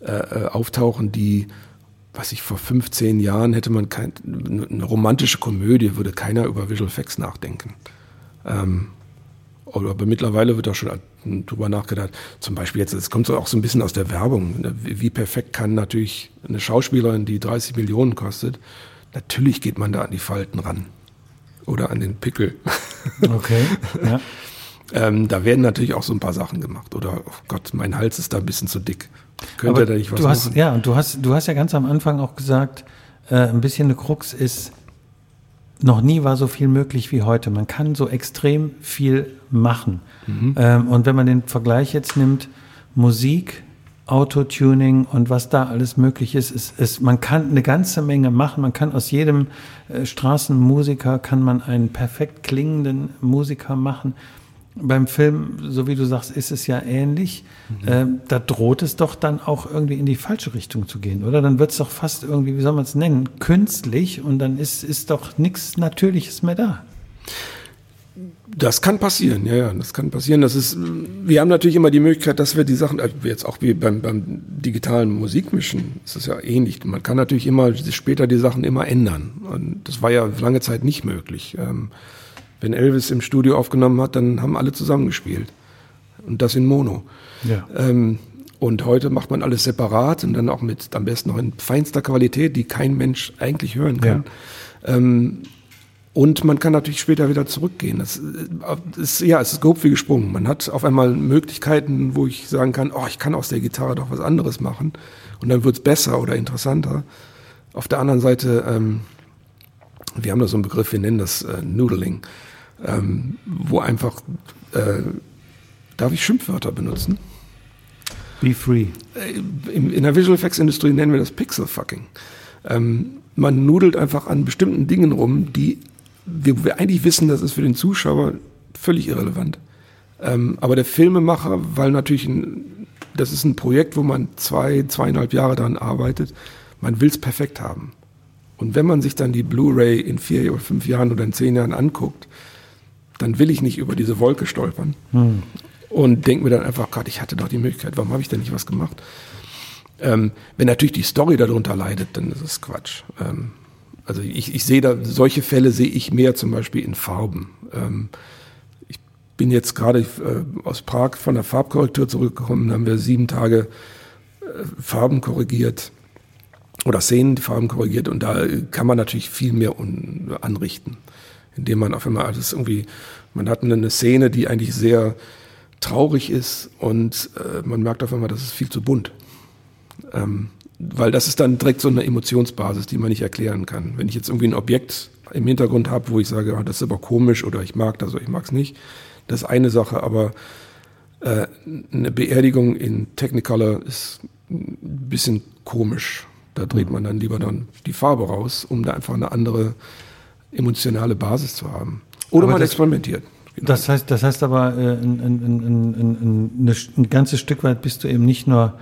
äh, äh auftauchen, die, was ich vor 15 Jahren hätte man kein, eine romantische Komödie, würde keiner über Visual Effects nachdenken. Ähm, aber mittlerweile wird auch schon drüber nachgedacht. Zum Beispiel jetzt, es kommt so auch so ein bisschen aus der Werbung. Ne? Wie perfekt kann natürlich eine Schauspielerin, die 30 Millionen kostet, natürlich geht man da an die Falten ran. Oder an den Pickel. Okay, ja. ähm, da werden natürlich auch so ein paar Sachen gemacht. Oder, oh Gott, mein Hals ist da ein bisschen zu dick. Könnte da nicht was du hast, machen? Ja, und du hast, du hast ja ganz am Anfang auch gesagt, äh, ein bisschen eine Krux ist, noch nie war so viel möglich wie heute. Man kann so extrem viel machen. Mhm. Ähm, und wenn man den Vergleich jetzt nimmt, Musik, Autotuning und was da alles möglich ist, ist, ist, man kann eine ganze Menge machen. Man kann aus jedem äh, Straßenmusiker kann man einen perfekt klingenden Musiker machen beim Film, so wie du sagst, ist es ja ähnlich. Mhm. Ähm, da droht es doch dann auch irgendwie in die falsche Richtung zu gehen, oder? Dann wird es doch fast irgendwie, wie soll man es nennen, künstlich und dann ist, ist doch nichts Natürliches mehr da. Das kann passieren, ja, ja, das kann passieren. Das ist, wir haben natürlich immer die Möglichkeit, dass wir die Sachen, also jetzt auch wie beim, beim digitalen Musikmischen, ist das ja ähnlich. Man kann natürlich immer später die Sachen immer ändern. Und das war ja lange Zeit nicht möglich. Ähm, wenn Elvis im Studio aufgenommen hat, dann haben alle zusammengespielt. Und das in Mono. Ja. Ähm, und heute macht man alles separat und dann auch mit am besten noch in feinster Qualität, die kein Mensch eigentlich hören kann. Ja. Ähm, und man kann natürlich später wieder zurückgehen. Das äh, ist, ja, es ist grob wie gesprungen. Man hat auf einmal Möglichkeiten, wo ich sagen kann, oh, ich kann aus der Gitarre doch was anderes machen. Und dann wird's besser oder interessanter. Auf der anderen Seite, ähm, wir haben da so einen Begriff, wir nennen das äh, Noodling, ähm, wo einfach, äh, darf ich Schimpfwörter benutzen? Be free. Äh, in, in der Visual Effects Industrie nennen wir das Pixel Fucking. Ähm, man nudelt einfach an bestimmten Dingen rum, die wir, wir eigentlich wissen, das ist für den Zuschauer völlig irrelevant. Ähm, aber der Filmemacher, weil natürlich ein, das ist ein Projekt, wo man zwei, zweieinhalb Jahre daran arbeitet, man will es perfekt haben. Und wenn man sich dann die Blu-ray in vier oder fünf Jahren oder in zehn Jahren anguckt, dann will ich nicht über diese Wolke stolpern. Hm. Und denke mir dann einfach, Gott, ich hatte doch die Möglichkeit, warum habe ich denn nicht was gemacht? Ähm, wenn natürlich die Story darunter leidet, dann ist es Quatsch. Ähm, also ich, ich sehe da, solche Fälle sehe ich mehr zum Beispiel in Farben. Ähm, ich bin jetzt gerade äh, aus Prag von der Farbkorrektur zurückgekommen, da haben wir sieben Tage äh, Farben korrigiert oder Szenen, die Farben korrigiert und da kann man natürlich viel mehr anrichten, indem man auf einmal alles irgendwie, man hat eine Szene, die eigentlich sehr traurig ist und äh, man merkt auf einmal, das ist viel zu bunt. Ähm, weil das ist dann direkt so eine Emotionsbasis, die man nicht erklären kann. Wenn ich jetzt irgendwie ein Objekt im Hintergrund habe, wo ich sage, ah, das ist aber komisch oder ich mag das oder ich mag es nicht, das ist eine Sache, aber äh, eine Beerdigung in Technicolor ist ein bisschen komisch. Da dreht man dann lieber dann die Farbe raus, um da einfach eine andere emotionale Basis zu haben. Oder aber man das, experimentiert. Genau. Das heißt, das heißt aber, äh, ein, ein, ein, ein, ganzes Stück weit bist du eben nicht nur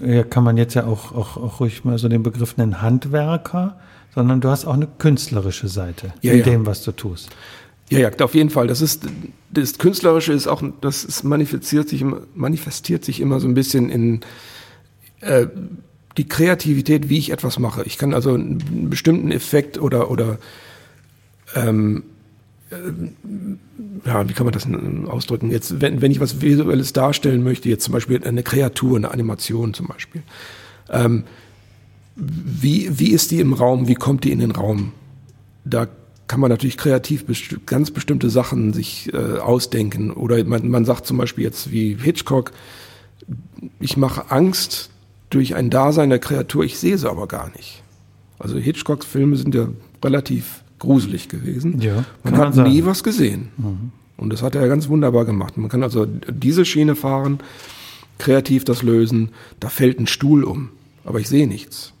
ja, kann man jetzt ja auch, auch, auch ruhig mal so den Begriff nennen, Handwerker, sondern du hast auch eine künstlerische Seite ja, in ja. dem, was du tust. Ja, ja, auf jeden Fall. Das ist, das Künstlerische ist auch, das ist manifestiert sich, manifestiert sich immer so ein bisschen in, äh, die Kreativität, wie ich etwas mache. Ich kann also einen bestimmten Effekt oder, oder, ähm, ja, wie kann man das ausdrücken? Jetzt, wenn, wenn ich was Visuelles darstellen möchte, jetzt zum Beispiel eine Kreatur, eine Animation zum Beispiel, ähm, wie, wie ist die im Raum, wie kommt die in den Raum? Da kann man natürlich kreativ best ganz bestimmte Sachen sich äh, ausdenken. Oder man, man sagt zum Beispiel jetzt wie Hitchcock, ich mache Angst durch ein Dasein der Kreatur, ich sehe sie aber gar nicht. Also Hitchcocks Filme sind ja relativ gruselig gewesen. Ja, man hat man nie was gesehen. Mhm. Und das hat er ganz wunderbar gemacht. Man kann also diese Schiene fahren, kreativ das lösen. Da fällt ein Stuhl um, aber ich sehe nichts.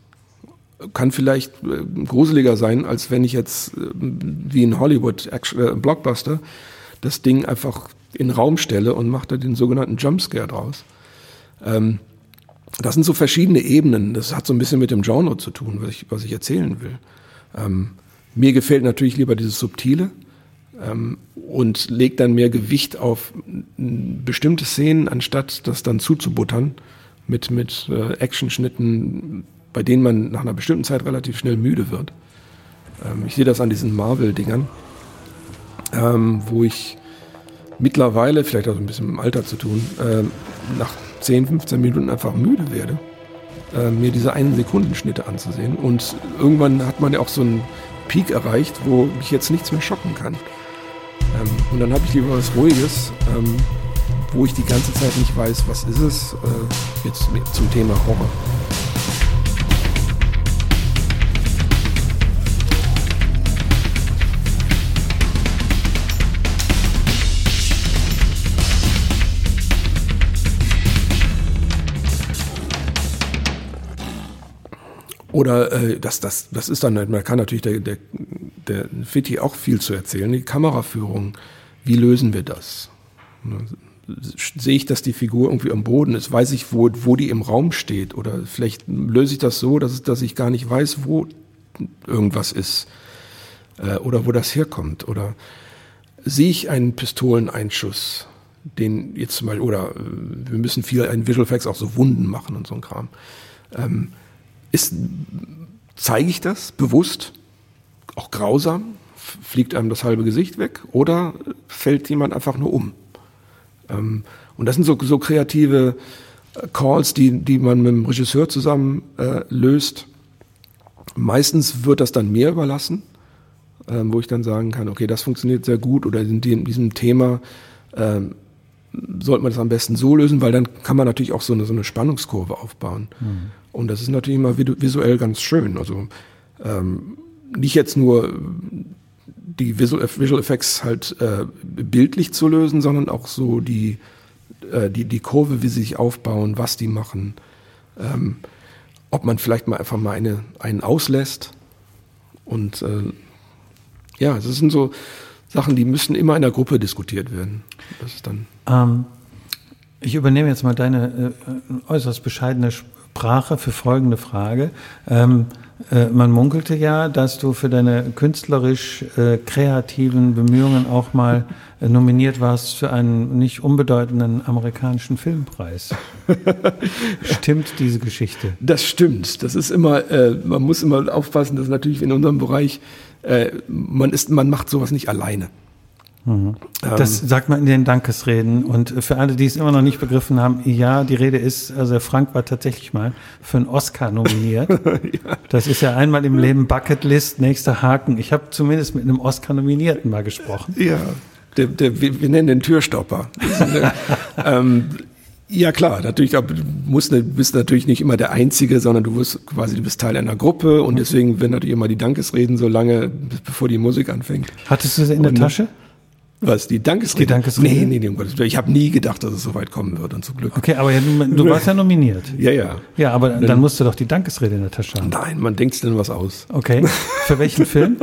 Kann vielleicht äh, gruseliger sein, als wenn ich jetzt äh, wie in Hollywood äh, Blockbuster das Ding einfach in den Raum stelle und mache da den sogenannten Jumpscare draus. Ähm, das sind so verschiedene Ebenen. Das hat so ein bisschen mit dem Genre zu tun, was ich, was ich erzählen will. Ähm, mir gefällt natürlich lieber dieses Subtile ähm, und legt dann mehr Gewicht auf bestimmte Szenen, anstatt das dann zuzubuttern mit, mit äh, Actionschnitten, bei denen man nach einer bestimmten Zeit relativ schnell müde wird. Ähm, ich sehe das an diesen Marvel-Dingern, ähm, wo ich mittlerweile, vielleicht auch ein bisschen mit dem Alter zu tun, äh, nach 10, 15 Minuten einfach müde werde, äh, mir diese einen Sekundenschnitte anzusehen. Und irgendwann hat man ja auch so ein Peak erreicht, wo mich jetzt nichts mehr schocken kann. Ähm, und dann habe ich lieber was Ruhiges, ähm, wo ich die ganze Zeit nicht weiß, was ist es, äh, jetzt zum Thema Horror. Oder äh, das, das, das ist dann, man kann natürlich der, der, der Fitti auch viel zu erzählen. Die Kameraführung, wie lösen wir das? Ne, sehe ich, dass die Figur irgendwie am Boden ist? Weiß ich, wo, wo die im Raum steht? Oder vielleicht löse ich das so, dass, dass ich gar nicht weiß, wo irgendwas ist. Äh, oder wo das herkommt. Oder sehe ich einen Pistoleneinschuss, den jetzt zum Beispiel, oder äh, wir müssen viel in Visual Effects auch so Wunden machen und so ein Kram. Ähm, ist, zeige ich das bewusst, auch grausam, fliegt einem das halbe Gesicht weg oder fällt jemand einfach nur um? Ähm, und das sind so, so kreative äh, Calls, die, die man mit dem Regisseur zusammen äh, löst. Meistens wird das dann mir überlassen, äh, wo ich dann sagen kann, okay, das funktioniert sehr gut oder in, die, in diesem Thema äh, sollte man das am besten so lösen, weil dann kann man natürlich auch so eine, so eine Spannungskurve aufbauen. Mhm. Und das ist natürlich immer visuell ganz schön. Also ähm, nicht jetzt nur die Visual, Visual Effects halt äh, bildlich zu lösen, sondern auch so die, äh, die, die Kurve, wie sie sich aufbauen, was die machen. Ähm, ob man vielleicht mal einfach mal eine, einen auslässt. Und äh, ja, das sind so Sachen, die müssen immer in der Gruppe diskutiert werden. Das ist dann. Ähm, ich übernehme jetzt mal deine äh, äußerst bescheidene Sprache für folgende Frage. Ähm, äh, man munkelte ja, dass du für deine künstlerisch äh, kreativen Bemühungen auch mal äh, nominiert warst für einen nicht unbedeutenden amerikanischen Filmpreis. stimmt diese Geschichte? Das stimmt. Das ist immer, äh, man muss immer aufpassen, dass natürlich in unserem Bereich äh, man ist, man macht sowas nicht alleine. Mhm. Das ähm, sagt man in den Dankesreden. Und für alle, die es immer noch nicht begriffen haben, ja, die Rede ist, also Frank war tatsächlich mal für einen Oscar nominiert. ja. Das ist ja einmal im Leben Bucketlist, nächster Haken. Ich habe zumindest mit einem Oscar-Nominierten mal gesprochen. Ja, der, der, wir, wir nennen den Türstopper. ähm, ja klar, natürlich du musst, bist natürlich nicht immer der Einzige, sondern du wirst quasi du bist Teil einer Gruppe und deswegen werden natürlich immer die Dankesreden so lange, bevor die Musik anfängt. Hattest du sie in der und, Tasche? Was, die Dankesrede? Die Dankesrede? Nee, nee, nee, um Gottes Willen. Ich habe nie gedacht, dass es so weit kommen wird und zum Glück. Okay, aber du, warst ja nominiert. Ja, ja. Ja, aber dann, dann musst du doch die Dankesrede in der Tasche haben. Nein, man denkt sich dann was aus. Okay. Für welchen Film?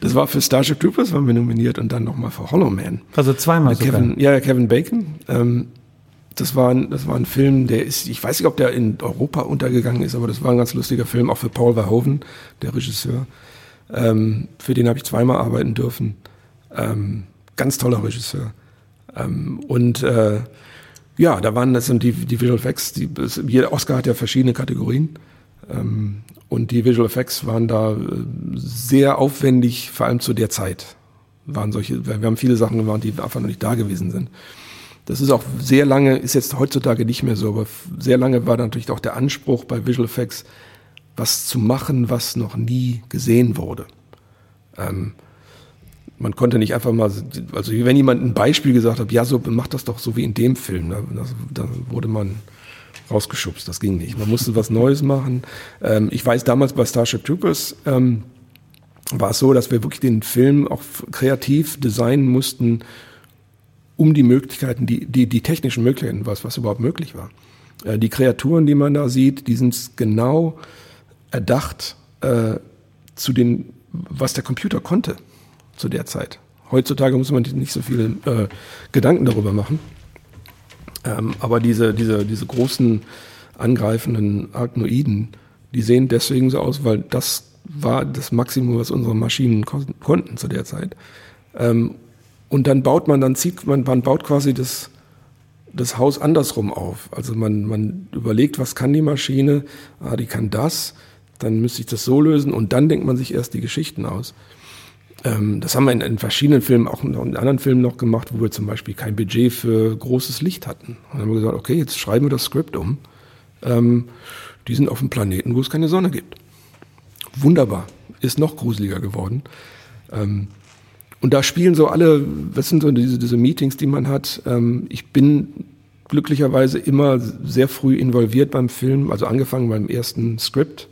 Das war für Starship Troopers, waren wir nominiert und dann nochmal für Hollow Man. Also zweimal sogar. Kevin, ja, Kevin Bacon. Ähm, das war, ein, das war ein Film, der ist, ich weiß nicht, ob der in Europa untergegangen ist, aber das war ein ganz lustiger Film, auch für Paul Verhoeven, der Regisseur. Ähm, für den habe ich zweimal arbeiten dürfen. Ähm, ganz toller Regisseur. Ähm, und äh, ja, da waren das sind die, die Visual Effects, die, jeder Oscar hat ja verschiedene Kategorien. Ähm, und die Visual Effects waren da äh, sehr aufwendig, vor allem zu der Zeit. Waren solche, wir haben viele Sachen gemacht, die einfach noch nicht da gewesen sind. Das ist auch sehr lange, ist jetzt heutzutage nicht mehr so, aber sehr lange war natürlich auch der Anspruch bei Visual Effects, was zu machen, was noch nie gesehen wurde. Ähm, man konnte nicht einfach mal, also wenn jemand ein Beispiel gesagt hat, ja, so mach das doch so wie in dem Film, da, da wurde man rausgeschubst, das ging nicht. Man musste was Neues machen. Ähm, ich weiß damals bei Starship Troopers ähm, war es so, dass wir wirklich den Film auch kreativ designen mussten, um die Möglichkeiten, die, die, die technischen Möglichkeiten, was, was überhaupt möglich war. Äh, die Kreaturen, die man da sieht, die sind genau erdacht äh, zu den, was der Computer konnte zu der Zeit. Heutzutage muss man nicht so viele äh, Gedanken darüber machen. Ähm, aber diese, diese, diese großen angreifenden Arachnoiden, die sehen deswegen so aus, weil das war das Maximum, was unsere Maschinen kon konnten zu der Zeit. Ähm, und dann baut man, dann zieht man, man baut quasi das, das Haus andersrum auf. Also man, man überlegt, was kann die Maschine? Ah, die kann das. Dann müsste ich das so lösen und dann denkt man sich erst die Geschichten aus. Ähm, das haben wir in, in, verschiedenen Filmen, auch in, in, anderen Filmen noch gemacht, wo wir zum Beispiel kein Budget für großes Licht hatten. Und dann haben wir gesagt, okay, jetzt schreiben wir das Skript um. Ähm, die sind auf einem Planeten, wo es keine Sonne gibt. Wunderbar. Ist noch gruseliger geworden. Ähm, und da spielen so alle, was sind so diese, diese Meetings, die man hat. Ähm, ich bin glücklicherweise immer sehr früh involviert beim Film, also angefangen beim ersten Skript,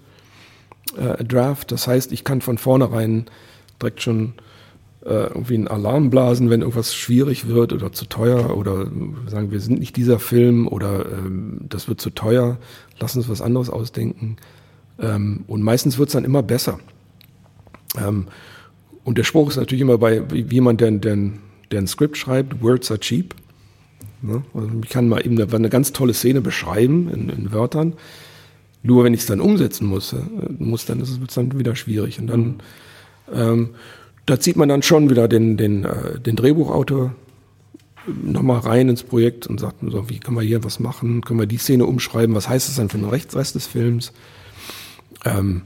äh, Draft. Das heißt, ich kann von vornherein direkt schon äh, irgendwie einen Alarm blasen, wenn irgendwas schwierig wird oder zu teuer oder sagen, wir sind nicht dieser Film oder ähm, das wird zu teuer, lass uns was anderes ausdenken. Ähm, und meistens wird es dann immer besser. Ähm, und der Spruch ist natürlich immer bei jemand, der, der, der ein Skript schreibt, Words are cheap. Ne? Also ich kann mal eben eine, eine ganz tolle Szene beschreiben in, in Wörtern. Nur wenn ich es dann umsetzen muss, äh, muss dann ist es dann wieder schwierig. Und dann mhm ähm, da zieht man dann schon wieder den, den, äh, den Drehbuchautor nochmal rein ins Projekt und sagt so, wie können wir hier was machen? Können wir die Szene umschreiben? Was heißt das dann für den Rest des Films? Ähm,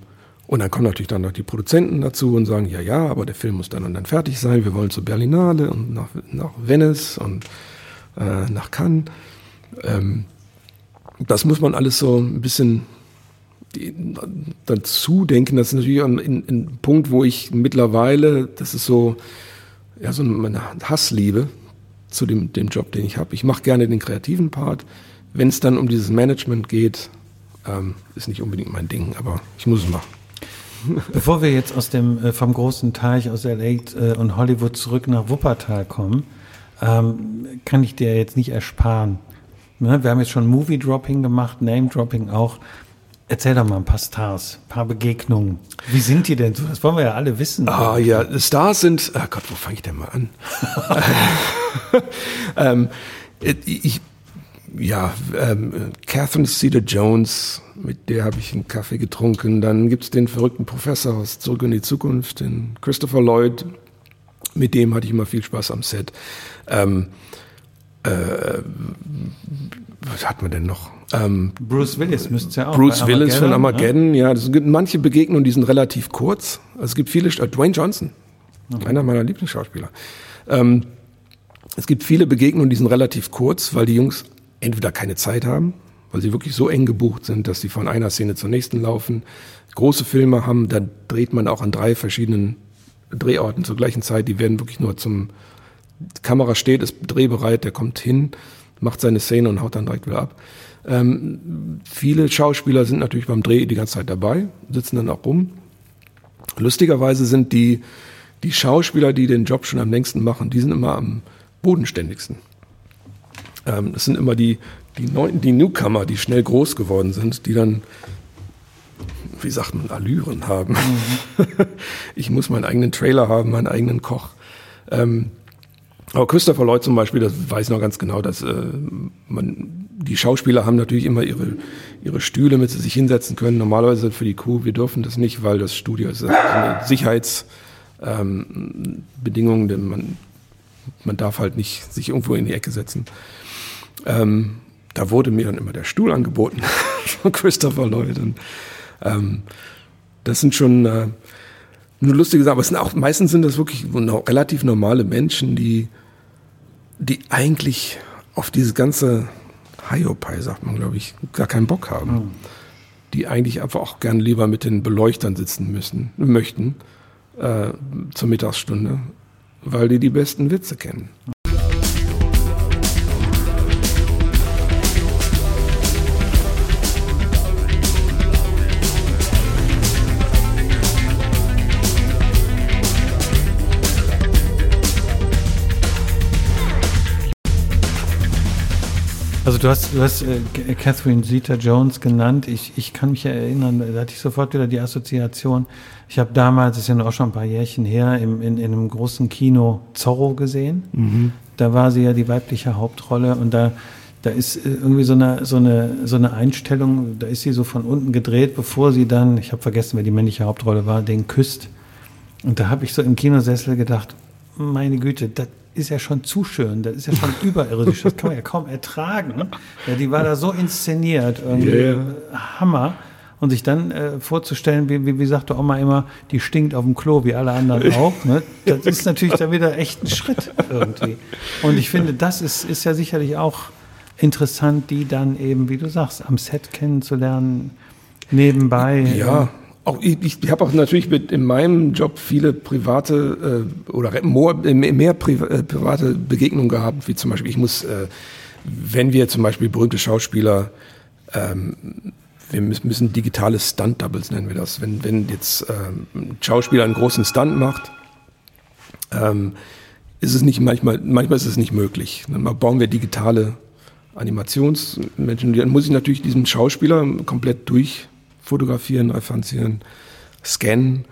und dann kommen natürlich dann noch die Produzenten dazu und sagen, ja, ja, aber der Film muss dann und dann fertig sein. Wir wollen zur Berlinale und nach, nach Venice und äh, nach Cannes. Ähm, das muss man alles so ein bisschen dazu denken. Das ist natürlich ein, ein, ein, Punkt, wo ich mittlerweile, das ist so, ja, so meine Hassliebe zu dem, dem Job, den ich habe. Ich mache gerne den kreativen Part. Wenn es dann um dieses Management geht, ähm, ist nicht unbedingt mein Ding, aber ich muss es machen. Bevor wir jetzt aus dem äh, vom großen Teich aus LA äh, und Hollywood zurück nach Wuppertal kommen, ähm, kann ich dir jetzt nicht ersparen. Ne? Wir haben jetzt schon Movie Dropping gemacht, Name Dropping auch. Erzähl doch mal ein paar Stars, ein paar Begegnungen. Wie sind die denn so? Das wollen wir ja alle wissen. Ah ja, Stars sind, oh Gott, wo fange ich denn mal an? ähm, ich, ja, ähm, Catherine Cedar Jones, mit der habe ich einen Kaffee getrunken. Dann gibt's den verrückten Professor aus Zurück in die Zukunft, den Christopher Lloyd. Mit dem hatte ich immer viel Spaß am Set. Ähm, äh, was hat man denn noch? Ähm, Bruce Willis müsste ja auch. Bruce Willis von Armageddon, ja. Es gibt manche Begegnungen, die sind relativ kurz. Also es gibt viele, äh, Dwayne Johnson, okay. einer meiner Lieblingsschauspieler. Ähm, es gibt viele Begegnungen, die sind relativ kurz, weil die Jungs entweder keine Zeit haben, weil sie wirklich so eng gebucht sind, dass sie von einer Szene zur nächsten laufen. Große Filme haben, da dreht man auch an drei verschiedenen Drehorten zur gleichen Zeit. Die werden wirklich nur zum, die Kamera steht, ist drehbereit, der kommt hin, macht seine Szene und haut dann direkt wieder ab. Ähm, viele Schauspieler sind natürlich beim Dreh die ganze Zeit dabei, sitzen dann auch rum. Lustigerweise sind die, die Schauspieler, die den Job schon am längsten machen, die sind immer am bodenständigsten. Ähm, das sind immer die, die, Neuen, die Newcomer, die schnell groß geworden sind, die dann, wie sagt man, Allüren haben. Mhm. ich muss meinen eigenen Trailer haben, meinen eigenen Koch. Ähm, aber Christopher Lloyd zum Beispiel, das weiß ich noch ganz genau, dass äh, man, die Schauspieler haben natürlich immer ihre, ihre Stühle, mit sie sich hinsetzen können. Normalerweise für die Crew, wir dürfen das nicht, weil das Studio ist eine Sicherheitsbedingungen, ähm, denn man, man darf halt nicht sich irgendwo in die Ecke setzen. Ähm, da wurde mir dann immer der Stuhl angeboten von Christopher Lloyd. Und, ähm, das sind schon äh, nur lustige Sachen, aber es sind auch meistens sind das wirklich relativ normale Menschen, die die eigentlich auf dieses ganze Hiopai, sagt man, glaube ich, gar keinen Bock haben. Mhm. Die eigentlich einfach auch gern lieber mit den Beleuchtern sitzen müssen, möchten äh, zur Mittagsstunde, weil die die besten Witze kennen. Also du hast, du hast äh, Catherine Zeta-Jones genannt. Ich, ich kann mich erinnern, da hatte ich sofort wieder die Assoziation. Ich habe damals, das ist ja noch schon ein paar Jährchen her, im, in, in einem großen Kino Zorro gesehen. Mhm. Da war sie ja die weibliche Hauptrolle und da, da ist äh, irgendwie so eine, so, eine, so eine Einstellung, da ist sie so von unten gedreht, bevor sie dann, ich habe vergessen, wer die männliche Hauptrolle war, den küsst. Und da habe ich so im Kinosessel gedacht, meine Güte, das ist ja schon zu schön, das ist ja schon überirdisch, das kann man ja kaum ertragen. Ja, die war da so inszeniert, irgendwie yeah. Hammer. Und sich dann äh, vorzustellen, wie, wie, wie sagte Oma immer, die stinkt auf dem Klo, wie alle anderen auch. Ne? Das ist natürlich dann wieder echt ein Schritt irgendwie. Und ich finde, das ist, ist ja sicherlich auch interessant, die dann eben, wie du sagst, am Set kennenzulernen, nebenbei. Ja, auch ich, ich habe auch natürlich mit in meinem Job viele private äh, oder mehr, mehr Pri äh, private Begegnungen gehabt, wie zum Beispiel, ich muss, äh, wenn wir zum Beispiel berühmte Schauspieler, ähm, wir müssen digitale Stunt-Doubles nennen wir das. Wenn, wenn jetzt ähm, ein Schauspieler einen großen Stunt macht, ähm, ist es nicht manchmal, manchmal ist es nicht möglich. Dann bauen wir digitale Animationsmenschen. Dann muss ich natürlich diesem Schauspieler komplett durch fotografieren, referenzieren, scannen.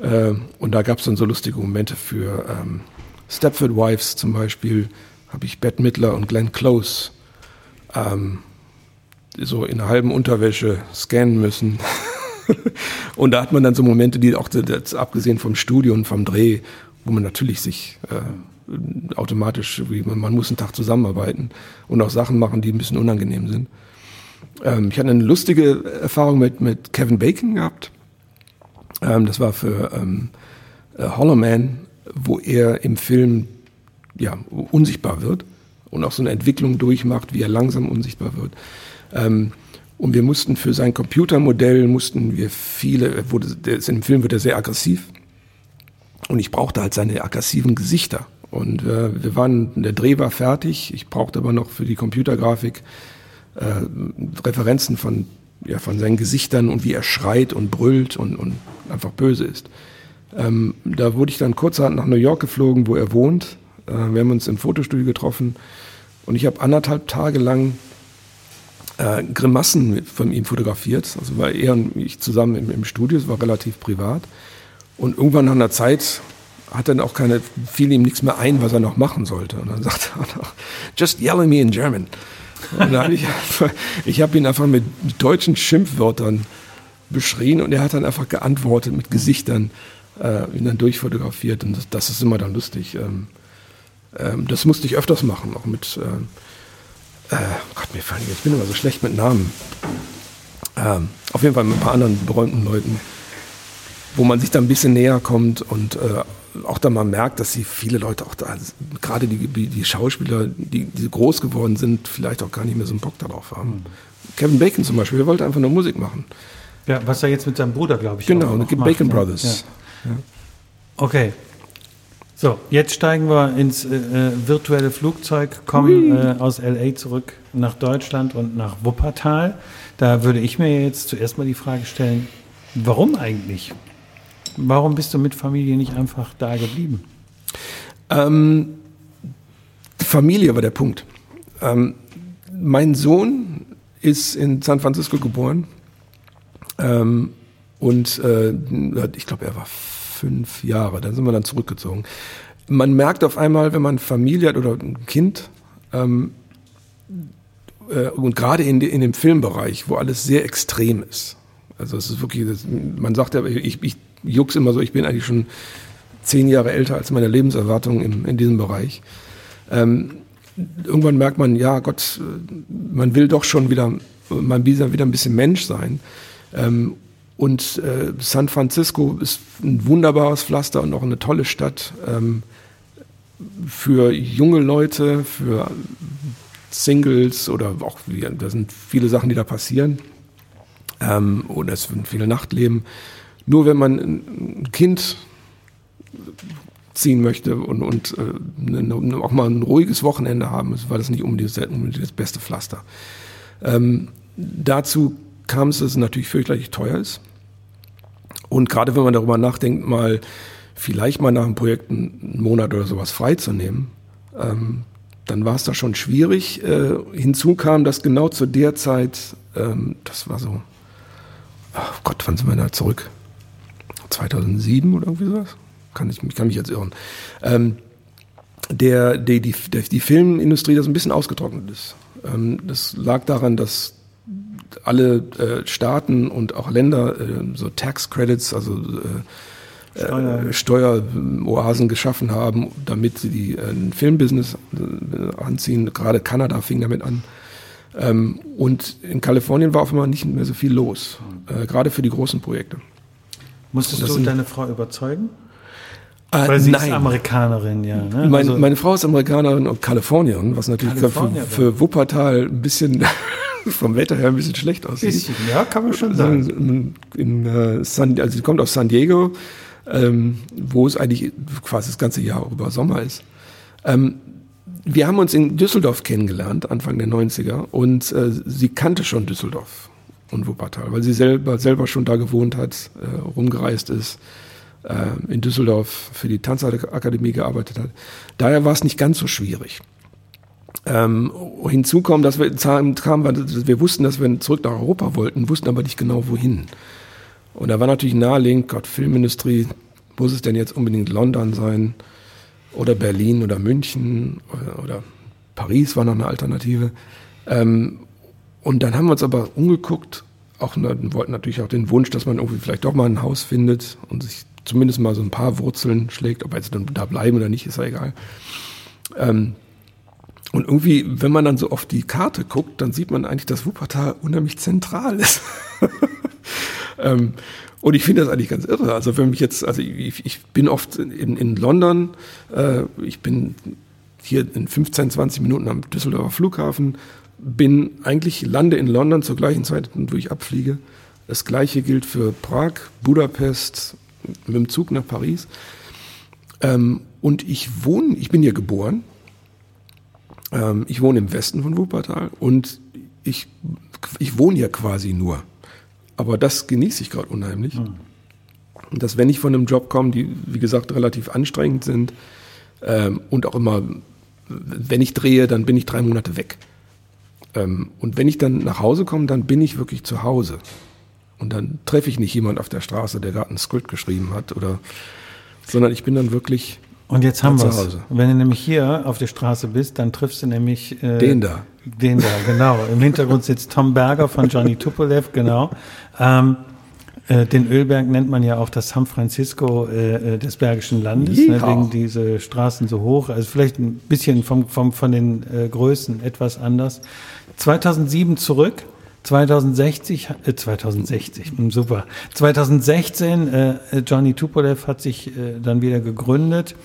Äh, und da gab es dann so lustige Momente für ähm, Stepford Wives zum Beispiel, habe ich Bette Midler und Glenn Close ähm, so in einer halben Unterwäsche scannen müssen. und da hat man dann so Momente, die auch, abgesehen vom Studio und vom Dreh, wo man natürlich sich äh, automatisch, man, man muss einen Tag zusammenarbeiten und auch Sachen machen, die ein bisschen unangenehm sind. Ähm, ich hatte eine lustige Erfahrung mit, mit Kevin Bacon gehabt. Ähm, das war für ähm, äh, Hollow Man, wo er im Film ja, unsichtbar wird und auch so eine Entwicklung durchmacht, wie er langsam unsichtbar wird. Ähm, und wir mussten für sein Computermodell, mussten wir viele, wurde, im Film wird er sehr aggressiv. Und ich brauchte halt seine aggressiven Gesichter. Und äh, wir waren, der Dreh war fertig. Ich brauchte aber noch für die Computergrafik Referenzen von, ja, von seinen Gesichtern und wie er schreit und brüllt und, und einfach böse ist. Ähm, da wurde ich dann kurzerhand nach New York geflogen, wo er wohnt. Äh, wir haben uns im Fotostudio getroffen und ich habe anderthalb Tage lang äh, Grimassen von ihm fotografiert. Also war er und ich zusammen im, im Studio, es war relativ privat. Und irgendwann nach einer Zeit hat dann auch keine, fiel ihm nichts mehr ein, was er noch machen sollte. Und dann sagte er noch, just yell at me in German. Ich, ich habe ihn einfach mit deutschen Schimpfwörtern beschrien und er hat dann einfach geantwortet mit Gesichtern, äh, ihn dann durchfotografiert und das, das ist immer dann lustig. Ähm, ähm, das musste ich öfters machen, auch mit, äh, äh, Gott, mir fallen ich bin immer so schlecht mit Namen. Ähm, auf jeden Fall mit ein paar anderen berühmten Leuten, wo man sich da ein bisschen näher kommt und äh, auch da mal merkt, dass sie viele Leute auch da, gerade die, die Schauspieler, die, die groß geworden sind, vielleicht auch gar nicht mehr so einen Bock darauf haben. Mhm. Kevin Bacon zum Beispiel, der wollte einfach nur Musik machen. Ja, was er jetzt mit seinem Bruder, glaube ich, Genau, die Bacon macht, Brothers. Ja. Ja. Okay. So, jetzt steigen wir ins äh, äh virtuelle Flugzeug, kommen äh, aus LA zurück nach Deutschland und nach Wuppertal. Da würde ich mir jetzt zuerst mal die Frage stellen, warum eigentlich? Warum bist du mit Familie nicht einfach da geblieben? Ähm, Familie war der Punkt. Ähm, mein Sohn ist in San Francisco geboren ähm, und äh, ich glaube, er war fünf Jahre. Dann sind wir dann zurückgezogen. Man merkt auf einmal, wenn man Familie hat oder ein Kind, ähm, äh, und gerade in, in dem Filmbereich, wo alles sehr extrem ist. Also es ist wirklich, man sagt ja, ich, ich juck's immer so, ich bin eigentlich schon zehn Jahre älter als meine Lebenserwartung im, in diesem Bereich. Ähm, irgendwann merkt man, ja Gott, man will doch schon wieder, man will wieder ein bisschen Mensch sein. Ähm, und äh, San Francisco ist ein wunderbares Pflaster und auch eine tolle Stadt ähm, für junge Leute, für Singles oder auch, da sind viele Sachen, die da passieren. Ähm, und es sind viele Nachtleben. Nur wenn man ein Kind ziehen möchte und, und äh, auch mal ein ruhiges Wochenende haben war das nicht unbedingt, unbedingt das beste Pflaster. Ähm, dazu kam es, dass es natürlich fürchterlich teuer ist. Und gerade wenn man darüber nachdenkt, mal vielleicht mal nach einem Projekt einen Monat oder sowas freizunehmen, ähm, dann war es da schon schwierig. Äh, hinzu kam, dass genau zu der Zeit, ähm, das war so, oh Gott, wann sind wir da zurück? 2007 oder irgendwie sowas. Kann ich kann mich jetzt irren. Ähm, der, die, die, die Filmindustrie das ein bisschen ausgetrocknet ist. Ähm, das lag daran, dass alle äh, Staaten und auch Länder äh, so Tax Credits, also äh, äh Steuer. Steueroasen geschaffen haben, damit sie die äh, Filmbusiness äh, anziehen. Gerade Kanada fing damit an. Ähm, und in Kalifornien war auf einmal nicht mehr so viel los, äh, gerade für die großen Projekte. Musstest du deine Frau überzeugen? Äh, Weil sie nein. ist Amerikanerin, ja. Ne? Mein, also meine Frau ist Amerikanerin und Kalifornien, was natürlich für, für, Wuppertal ein bisschen vom Wetter her ein bisschen schlecht aussieht. Bisschen, ja, kann man schon sagen. In, in, uh, San, also sie kommt aus San Diego, ähm, wo es eigentlich quasi das ganze Jahr über Sommer ist. Ähm, wir haben uns in Düsseldorf kennengelernt, Anfang der 90er, und äh, sie kannte schon Düsseldorf und Wuppertal, weil sie selber, selber schon da gewohnt hat, äh, rumgereist ist, äh, in Düsseldorf für die Tanzakademie gearbeitet hat. Daher war es nicht ganz so schwierig. Ähm, hinzu kommt, dass wir dass wir wussten, dass wir zurück nach Europa wollten, wussten aber nicht genau wohin. Und da war natürlich naheliegend, Gott, Filmindustrie, muss es denn jetzt unbedingt London sein oder Berlin oder München oder, oder Paris war noch eine Alternative. Ähm, und dann haben wir uns aber umgeguckt, auch wollten natürlich auch den Wunsch, dass man irgendwie vielleicht doch mal ein Haus findet und sich zumindest mal so ein paar Wurzeln schlägt. Ob jetzt dann da bleiben oder nicht, ist ja egal. Ähm, und irgendwie, wenn man dann so auf die Karte guckt, dann sieht man eigentlich, dass Wuppertal unheimlich zentral ist. ähm, und ich finde das eigentlich ganz irre. Also wenn mich jetzt, also ich, ich bin oft in, in London, äh, ich bin hier in 15, 20 Minuten am Düsseldorfer Flughafen, bin eigentlich, lande in London zur gleichen Zeit, wo ich abfliege. Das gleiche gilt für Prag, Budapest, mit dem Zug nach Paris. Ähm, und ich wohne, ich bin hier geboren, ähm, ich wohne im Westen von Wuppertal und ich, ich wohne hier quasi nur. Aber das genieße ich gerade unheimlich. Mhm. Dass wenn ich von einem Job komme, die, wie gesagt, relativ anstrengend sind ähm, und auch immer, wenn ich drehe, dann bin ich drei Monate weg. Ähm, und wenn ich dann nach Hause komme, dann bin ich wirklich zu Hause. Und dann treffe ich nicht jemand auf der Straße, der gerade ein Skript geschrieben hat oder, sondern ich bin dann wirklich und jetzt haben wir es. Wenn du nämlich hier auf der Straße bist, dann triffst du nämlich äh, den da. Den da, genau. Im Hintergrund sitzt Tom Berger von Johnny Tupolev, genau. Ähm, äh, den Ölberg nennt man ja auch das San Francisco äh, äh des Bergischen Landes, ne, wegen diese Straßen so hoch. Also vielleicht ein bisschen vom, vom, von den äh, Größen etwas anders. 2007 zurück 2060, äh, 2060, hm, super. 2016, äh, Johnny Tupolev hat sich äh, dann wieder gegründet.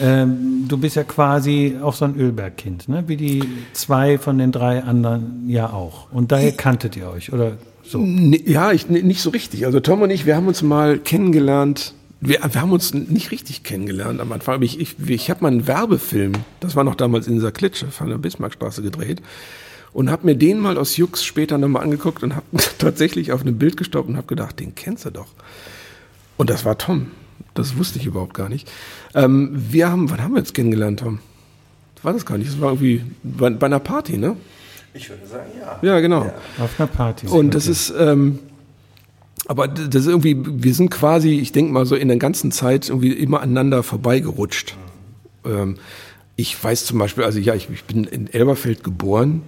Ähm, du bist ja quasi auch so ein Ölbergkind, ne? wie die zwei von den drei anderen ja auch. Und daher kanntet ihr euch, oder so? Ja, ich, nicht so richtig. Also Tom und ich, wir haben uns mal kennengelernt. Wir, wir haben uns nicht richtig kennengelernt am Anfang. Ich, ich, ich habe mal einen Werbefilm, das war noch damals in dieser Klitsche, von der Bismarckstraße gedreht und habe mir den mal aus Jux später nochmal angeguckt und habe tatsächlich auf einem Bild gestoppt und habe gedacht, den kennst du doch. Und das war Tom. Das wusste ich überhaupt gar nicht. Ähm, wir haben, wann haben wir jetzt kennengelernt, Tom? War das gar nicht. Das war irgendwie bei, bei einer Party, ne? Ich würde sagen, ja. Ja, genau. Ja. Auf einer Party. Und das ist, ähm, aber das ist irgendwie, wir sind quasi, ich denke mal so in der ganzen Zeit irgendwie immer aneinander vorbeigerutscht. Mhm. Ähm, ich weiß zum Beispiel, also ja, ich, ich bin in Elberfeld geboren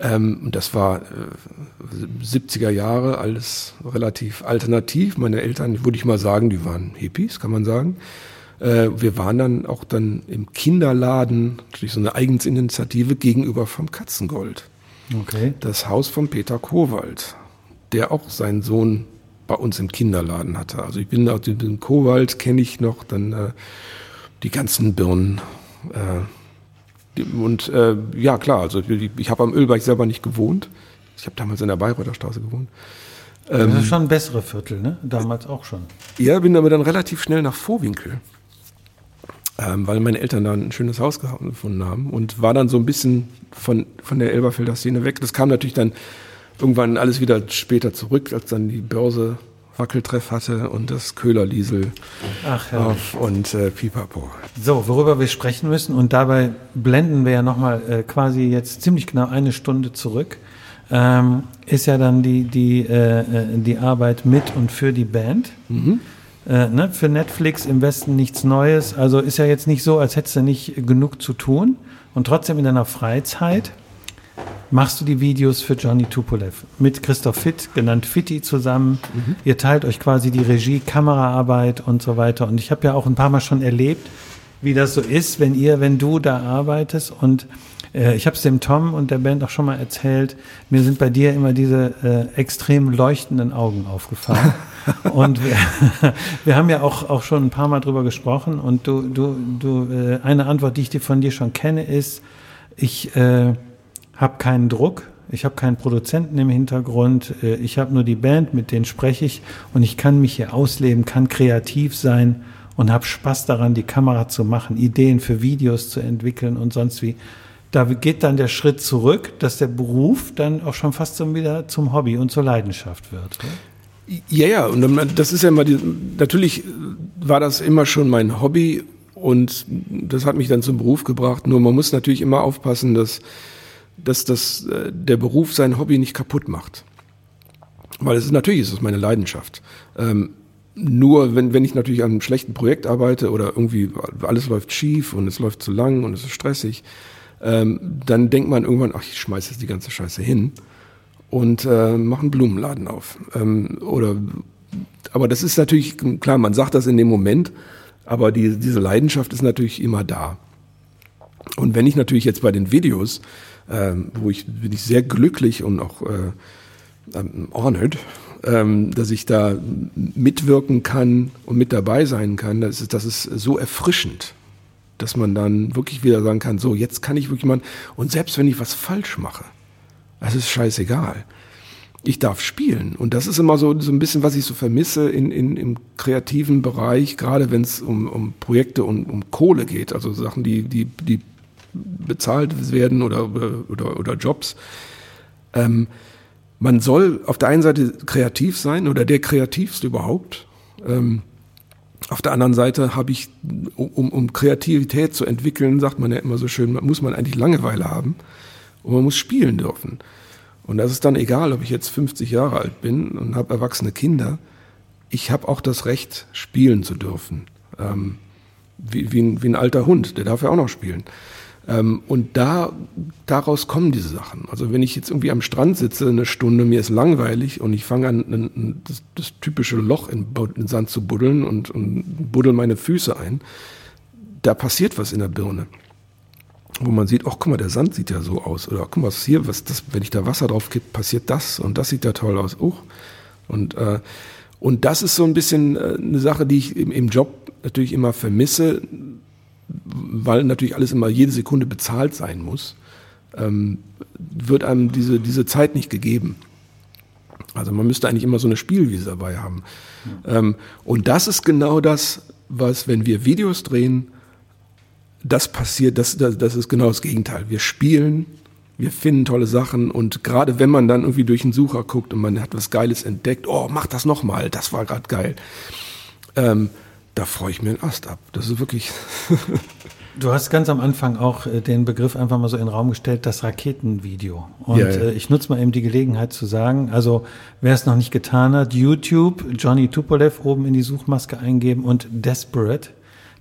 ähm, das war äh, 70er Jahre, alles relativ alternativ. Meine Eltern, würde ich mal sagen, die waren Hippies, kann man sagen. Äh, wir waren dann auch dann im Kinderladen, natürlich so eine Eigensinitiative gegenüber vom Katzengold. Okay. Das Haus von Peter Kowald, der auch seinen Sohn bei uns im Kinderladen hatte. Also ich bin aus dem Kowald, kenne ich noch, dann äh, die ganzen Birnen. Äh, und äh, ja, klar, also ich, ich habe am Ölberg selber nicht gewohnt. Ich habe damals in der Bayreuther Straße gewohnt. Ähm, das ist schon ein bessere Viertel, ne? Damals auch schon. Ja, bin aber dann relativ schnell nach Vorwinkel. Ähm, weil meine Eltern da ein schönes Haus gefunden haben und war dann so ein bisschen von, von der Elberfelder Szene weg. Das kam natürlich dann irgendwann alles wieder später zurück, als dann die Börse Wackeltreff hatte und das Köhlerliesel Ach, auf und äh, Pipapo. So, worüber wir sprechen müssen und dabei blenden wir ja nochmal äh, quasi jetzt ziemlich genau eine Stunde zurück, ähm, ist ja dann die, die, äh, äh, die Arbeit mit und für die Band. Mhm. Äh, ne, für Netflix im Westen nichts Neues. Also ist ja jetzt nicht so, als hättest du nicht genug zu tun und trotzdem in deiner Freizeit machst du die Videos für Johnny Tupolev mit Christoph Fitt, genannt Fitti, zusammen. Mhm. Ihr teilt euch quasi die Regie, Kameraarbeit und so weiter. Und ich habe ja auch ein paar Mal schon erlebt, wie das so ist, wenn ihr, wenn du da arbeitest. Und äh, ich habe es dem Tom und der Band auch schon mal erzählt. Mir sind bei dir immer diese äh, extrem leuchtenden Augen aufgefallen. und wir, wir haben ja auch, auch schon ein paar Mal drüber gesprochen. Und du, du, du, äh, eine Antwort, die ich dir von dir schon kenne, ist, ich äh, habe keinen Druck, ich habe keinen Produzenten im Hintergrund, äh, ich habe nur die Band, mit denen spreche ich und ich kann mich hier ausleben, kann kreativ sein und habe Spaß daran, die Kamera zu machen, Ideen für Videos zu entwickeln und sonst wie. Da geht dann der Schritt zurück, dass der Beruf dann auch schon fast so wieder zum Hobby und zur Leidenschaft wird. Ja, ja, und das ist ja immer, die, natürlich war das immer schon mein Hobby und das hat mich dann zum Beruf gebracht. Nur man muss natürlich immer aufpassen, dass dass das, äh, der Beruf sein Hobby nicht kaputt macht. Weil es ist natürlich ist es meine Leidenschaft. Ähm, nur wenn, wenn ich natürlich an einem schlechten Projekt arbeite oder irgendwie alles läuft schief und es läuft zu lang und es ist stressig, ähm, dann denkt man irgendwann, ach, ich schmeiße jetzt die ganze Scheiße hin und äh, mache einen Blumenladen auf. Ähm, oder aber das ist natürlich, klar, man sagt das in dem Moment, aber die, diese Leidenschaft ist natürlich immer da. Und wenn ich natürlich jetzt bei den Videos, ähm, wo ich bin ich sehr glücklich und auch äh, honored, ähm, dass ich da mitwirken kann und mit dabei sein kann, das ist, das ist so erfrischend, dass man dann wirklich wieder sagen kann, so, jetzt kann ich wirklich mal, und selbst wenn ich was falsch mache, das ist scheißegal. Ich darf spielen. Und das ist immer so, so ein bisschen, was ich so vermisse in, in, im kreativen Bereich, gerade wenn es um, um Projekte und um Kohle geht, also Sachen, die, die, die bezahlt werden oder, oder, oder Jobs. Ähm, man soll auf der einen Seite kreativ sein oder der kreativste überhaupt. Ähm, auf der anderen Seite habe ich, um, um Kreativität zu entwickeln, sagt man ja immer so schön, muss man eigentlich Langeweile haben und man muss spielen dürfen. Und das ist dann egal, ob ich jetzt 50 Jahre alt bin und habe erwachsene Kinder. Ich habe auch das Recht, spielen zu dürfen. Ähm, wie, wie, ein, wie ein alter Hund, der darf ja auch noch spielen. Ähm, und da, daraus kommen diese Sachen. Also wenn ich jetzt irgendwie am Strand sitze eine Stunde, mir ist langweilig und ich fange an, das, das, typische Loch in, in Sand zu buddeln und, und buddel meine Füße ein, da passiert was in der Birne. Wo man sieht, ach guck mal, der Sand sieht ja so aus. Oder guck mal, was hier, was das, wenn ich da Wasser drauf kipp, passiert das und das sieht ja toll aus. Oh. Und, äh, und das ist so ein bisschen äh, eine Sache, die ich im, im Job natürlich immer vermisse weil natürlich alles immer jede Sekunde bezahlt sein muss, ähm, wird einem diese, diese Zeit nicht gegeben. Also man müsste eigentlich immer so eine Spielwiese dabei haben. Ja. Ähm, und das ist genau das, was, wenn wir Videos drehen, das passiert, das, das, das ist genau das Gegenteil. Wir spielen, wir finden tolle Sachen und gerade wenn man dann irgendwie durch den Sucher guckt und man hat was Geiles entdeckt, oh, mach das nochmal, das war gerade geil. Ähm, da freue ich mir einen Ast ab. Das ist wirklich. Du hast ganz am Anfang auch äh, den Begriff einfach mal so in den Raum gestellt, das Raketenvideo. Und ja, ja. Äh, ich nutze mal eben die Gelegenheit zu sagen, also wer es noch nicht getan hat, YouTube, Johnny Tupolev oben in die Suchmaske eingeben und Desperate,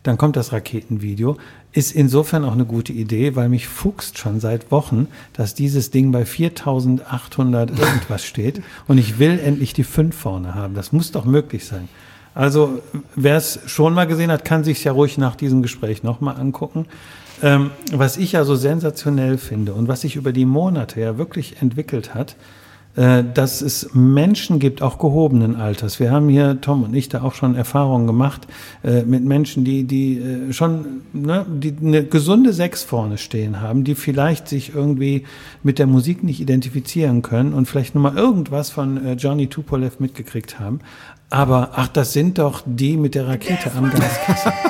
dann kommt das Raketenvideo. Ist insofern auch eine gute Idee, weil mich fuchst schon seit Wochen, dass dieses Ding bei 4800 irgendwas steht und ich will endlich die 5 vorne haben. Das muss doch möglich sein. Also wer es schon mal gesehen hat, kann sich ja ruhig nach diesem Gespräch nochmal angucken. Ähm, was ich ja so sensationell finde und was sich über die Monate ja wirklich entwickelt hat, äh, dass es Menschen gibt, auch gehobenen Alters. Wir haben hier, Tom und ich, da auch schon Erfahrungen gemacht äh, mit Menschen, die, die äh, schon ne, die eine gesunde Sechs vorne stehen haben, die vielleicht sich irgendwie mit der Musik nicht identifizieren können und vielleicht nur mal irgendwas von äh, Johnny Tupolev mitgekriegt haben, aber ach, das sind doch die mit der Rakete am Gaskessel.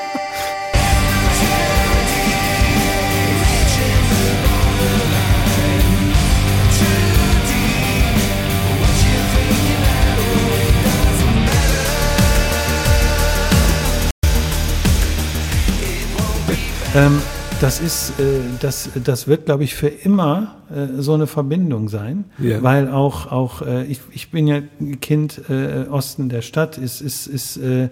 ähm, das ist, äh, das, das wird, glaube ich, für immer äh, so eine Verbindung sein, ja. weil auch, auch äh, ich, ich bin ja Kind äh, Osten der Stadt, ist, ist, ist äh,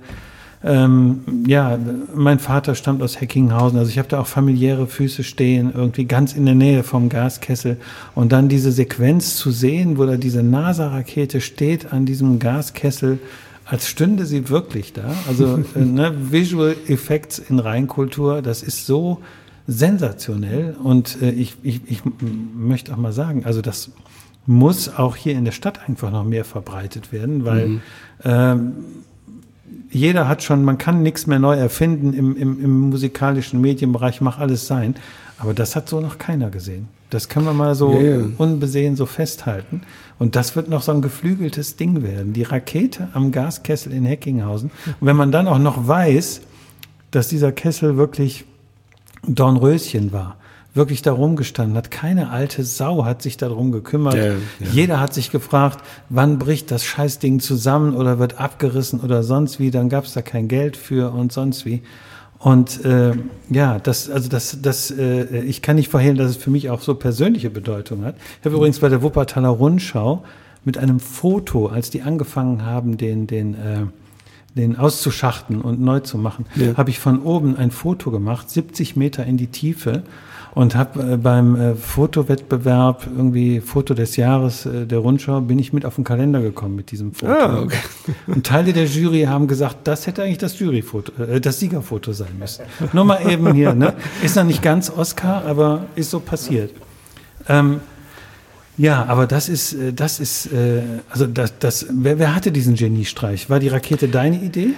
ähm, ja, mein Vater stammt aus Heckinghausen, also ich habe da auch familiäre Füße stehen, irgendwie ganz in der Nähe vom Gaskessel. Und dann diese Sequenz zu sehen, wo da diese NASA-Rakete steht an diesem Gaskessel, als stünde sie wirklich da. Also äh, ne, Visual Effects in Reinkultur, das ist so sensationell. Und äh, ich, ich, ich möchte auch mal sagen, also das muss auch hier in der Stadt einfach noch mehr verbreitet werden, weil mhm. ähm, jeder hat schon, man kann nichts mehr neu erfinden im, im, im musikalischen Medienbereich, mach alles sein. Aber das hat so noch keiner gesehen. Das kann man mal so yeah. unbesehen so festhalten. Und das wird noch so ein geflügeltes Ding werden. Die Rakete am Gaskessel in Heckinghausen. Und wenn man dann auch noch weiß, dass dieser Kessel wirklich Dornröschen war, wirklich da rumgestanden hat. Keine alte Sau hat sich darum gekümmert. Ja, ja. Jeder hat sich gefragt, wann bricht das Scheißding zusammen oder wird abgerissen oder sonst wie. Dann gab es da kein Geld für und sonst wie. Und äh, ja, das, also das, das, äh, ich kann nicht verhehlen, dass es für mich auch so persönliche Bedeutung hat. Ich habe übrigens bei der Wuppertaler Rundschau mit einem Foto, als die angefangen haben, den, den äh, den auszuschachten und neu zu machen, ja. habe ich von oben ein Foto gemacht, 70 Meter in die Tiefe. und habe äh, beim äh, Fotowettbewerb irgendwie Foto des Jahres äh, der Rundschau bin ich mit auf den Kalender gekommen mit diesem Foto. Ah, okay. Und Teile der Jury haben gesagt, das hätte eigentlich das Juryfoto, äh, das Siegerfoto sein müssen. Nur mal eben hier, ne? Ist noch nicht ganz Oscar, aber ist so passiert. Ähm, ja, aber das ist, äh, das ist, äh, also das, das, wer, wer hatte diesen Geniestreich? War die Rakete deine Idee?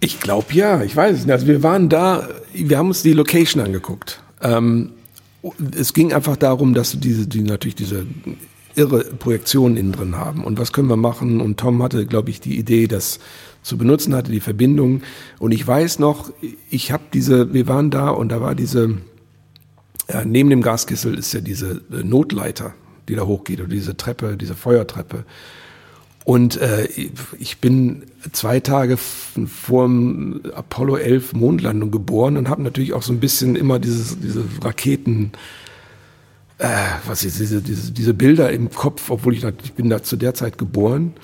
Ich glaube ja, ich weiß es nicht. Also wir waren da, wir haben uns die Location angeguckt. Ähm, es ging einfach darum, dass diese, die natürlich diese irre Projektion innen drin haben. Und was können wir machen? Und Tom hatte, glaube ich, die Idee, das zu benutzen, hatte die Verbindung. Und ich weiß noch, ich habe diese, wir waren da und da war diese, ja, neben dem Gaskessel ist ja diese äh, Notleiter, die da hochgeht, oder diese Treppe, diese Feuertreppe. Und äh, ich bin zwei Tage vor dem Apollo 11 Mondlandung geboren und habe natürlich auch so ein bisschen immer dieses, diese Raketen, äh, was ist, diese, diese, diese Bilder im Kopf, obwohl ich, ich bin da zu der Zeit geboren.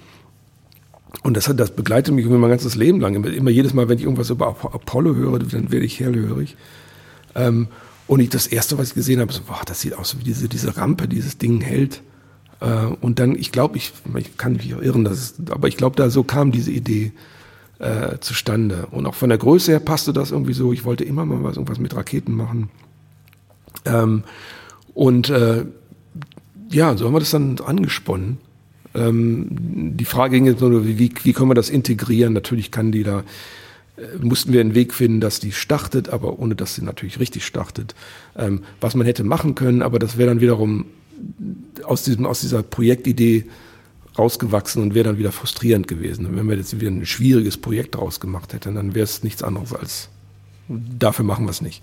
Und das, hat, das begleitet mich mein ganzes Leben lang. Immer, jedes Mal, wenn ich irgendwas über Apollo höre, dann werde ich hellhörig. Ähm, und ich das erste, was ich gesehen habe, so, boah, das sieht aus wie diese, diese Rampe, dieses Ding hält. Äh, und dann, ich glaube, ich, ich kann mich irren, dass, aber ich glaube, da so kam diese Idee äh, zustande. Und auch von der Größe her passte das irgendwie so. Ich wollte immer mal was, irgendwas mit Raketen machen. Ähm, und äh, ja, so haben wir das dann angesponnen. Ähm, die Frage ging jetzt nur, wie, wie können wir das integrieren? Natürlich kann die da, mussten wir einen Weg finden, dass die startet, aber ohne dass sie natürlich richtig startet. Ähm, was man hätte machen können, aber das wäre dann wiederum aus, diesem, aus dieser Projektidee rausgewachsen und wäre dann wieder frustrierend gewesen. wenn wir jetzt wieder ein schwieriges Projekt daraus gemacht hätten, dann wäre es nichts anderes als dafür machen wir es nicht.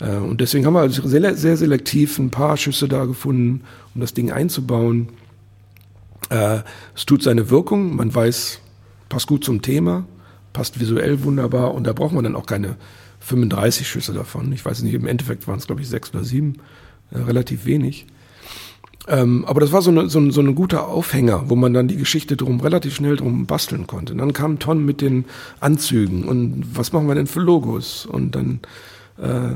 Äh, und deswegen haben wir also sehr, sehr selektiv ein paar Schüsse da gefunden, um das Ding einzubauen. Äh, es tut seine Wirkung, man weiß, passt gut zum Thema, passt visuell wunderbar und da braucht man dann auch keine 35 Schüsse davon. Ich weiß nicht, im Endeffekt waren es, glaube ich, sechs oder sieben, äh, relativ wenig. Ähm, aber das war so eine, so, ein, so ein guter Aufhänger, wo man dann die Geschichte drum relativ schnell drum basteln konnte. Und dann kam Ton mit den Anzügen und was machen wir denn für Logos? Und dann, äh,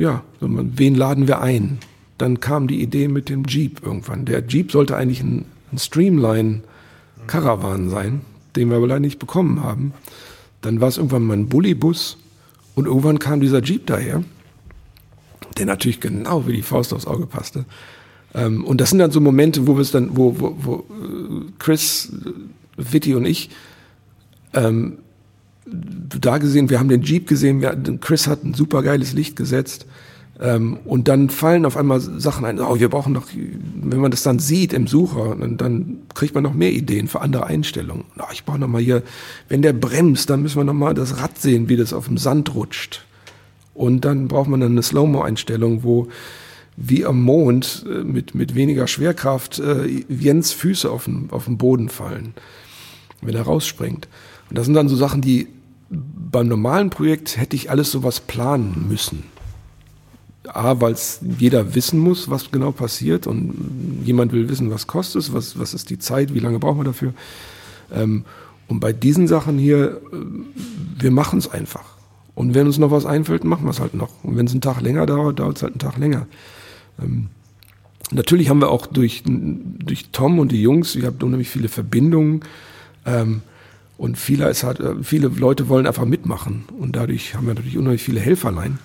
ja, wen laden wir ein? Dann kam die Idee mit dem Jeep irgendwann. Der Jeep sollte eigentlich ein, ein Streamline Caravan sein, den wir aber leider nicht bekommen haben. Dann war es irgendwann mal ein Bullybus und irgendwann kam dieser Jeep daher, der natürlich genau wie die Faust aufs Auge passte. Ähm, und das sind dann so Momente, wo wir es dann, wo, wo, wo äh, Chris, Vitti und ich ähm, da gesehen, wir haben den Jeep gesehen, wir, Chris hat ein super geiles Licht gesetzt. Ähm, und dann fallen auf einmal Sachen ein, oh, wir brauchen noch, wenn man das dann sieht im Sucher, dann, dann kriegt man noch mehr Ideen für andere Einstellungen. Oh, ich brauche noch mal hier, wenn der bremst, dann müssen wir noch mal das Rad sehen, wie das auf dem Sand rutscht. Und dann braucht man dann eine Slow-Mo-Einstellung, wo wie am Mond äh, mit, mit weniger Schwerkraft äh, Jens Füße auf den, auf den Boden fallen, wenn er rausspringt. Und das sind dann so Sachen, die beim normalen Projekt hätte ich alles sowas planen müssen. A, weil es jeder wissen muss, was genau passiert und jemand will wissen, was kostet es, was, was ist die Zeit, wie lange brauchen wir dafür. Ähm, und bei diesen Sachen hier, äh, wir machen es einfach. Und wenn uns noch was einfällt, machen wir es halt noch. Und wenn es einen Tag länger dauert, dauert es halt einen Tag länger. Ähm, natürlich haben wir auch durch, durch Tom und die Jungs, ihr habt unheimlich viele Verbindungen. Ähm, und viele, es hat, äh, viele Leute wollen einfach mitmachen. Und dadurch haben wir natürlich unheimlich viele Helferlein,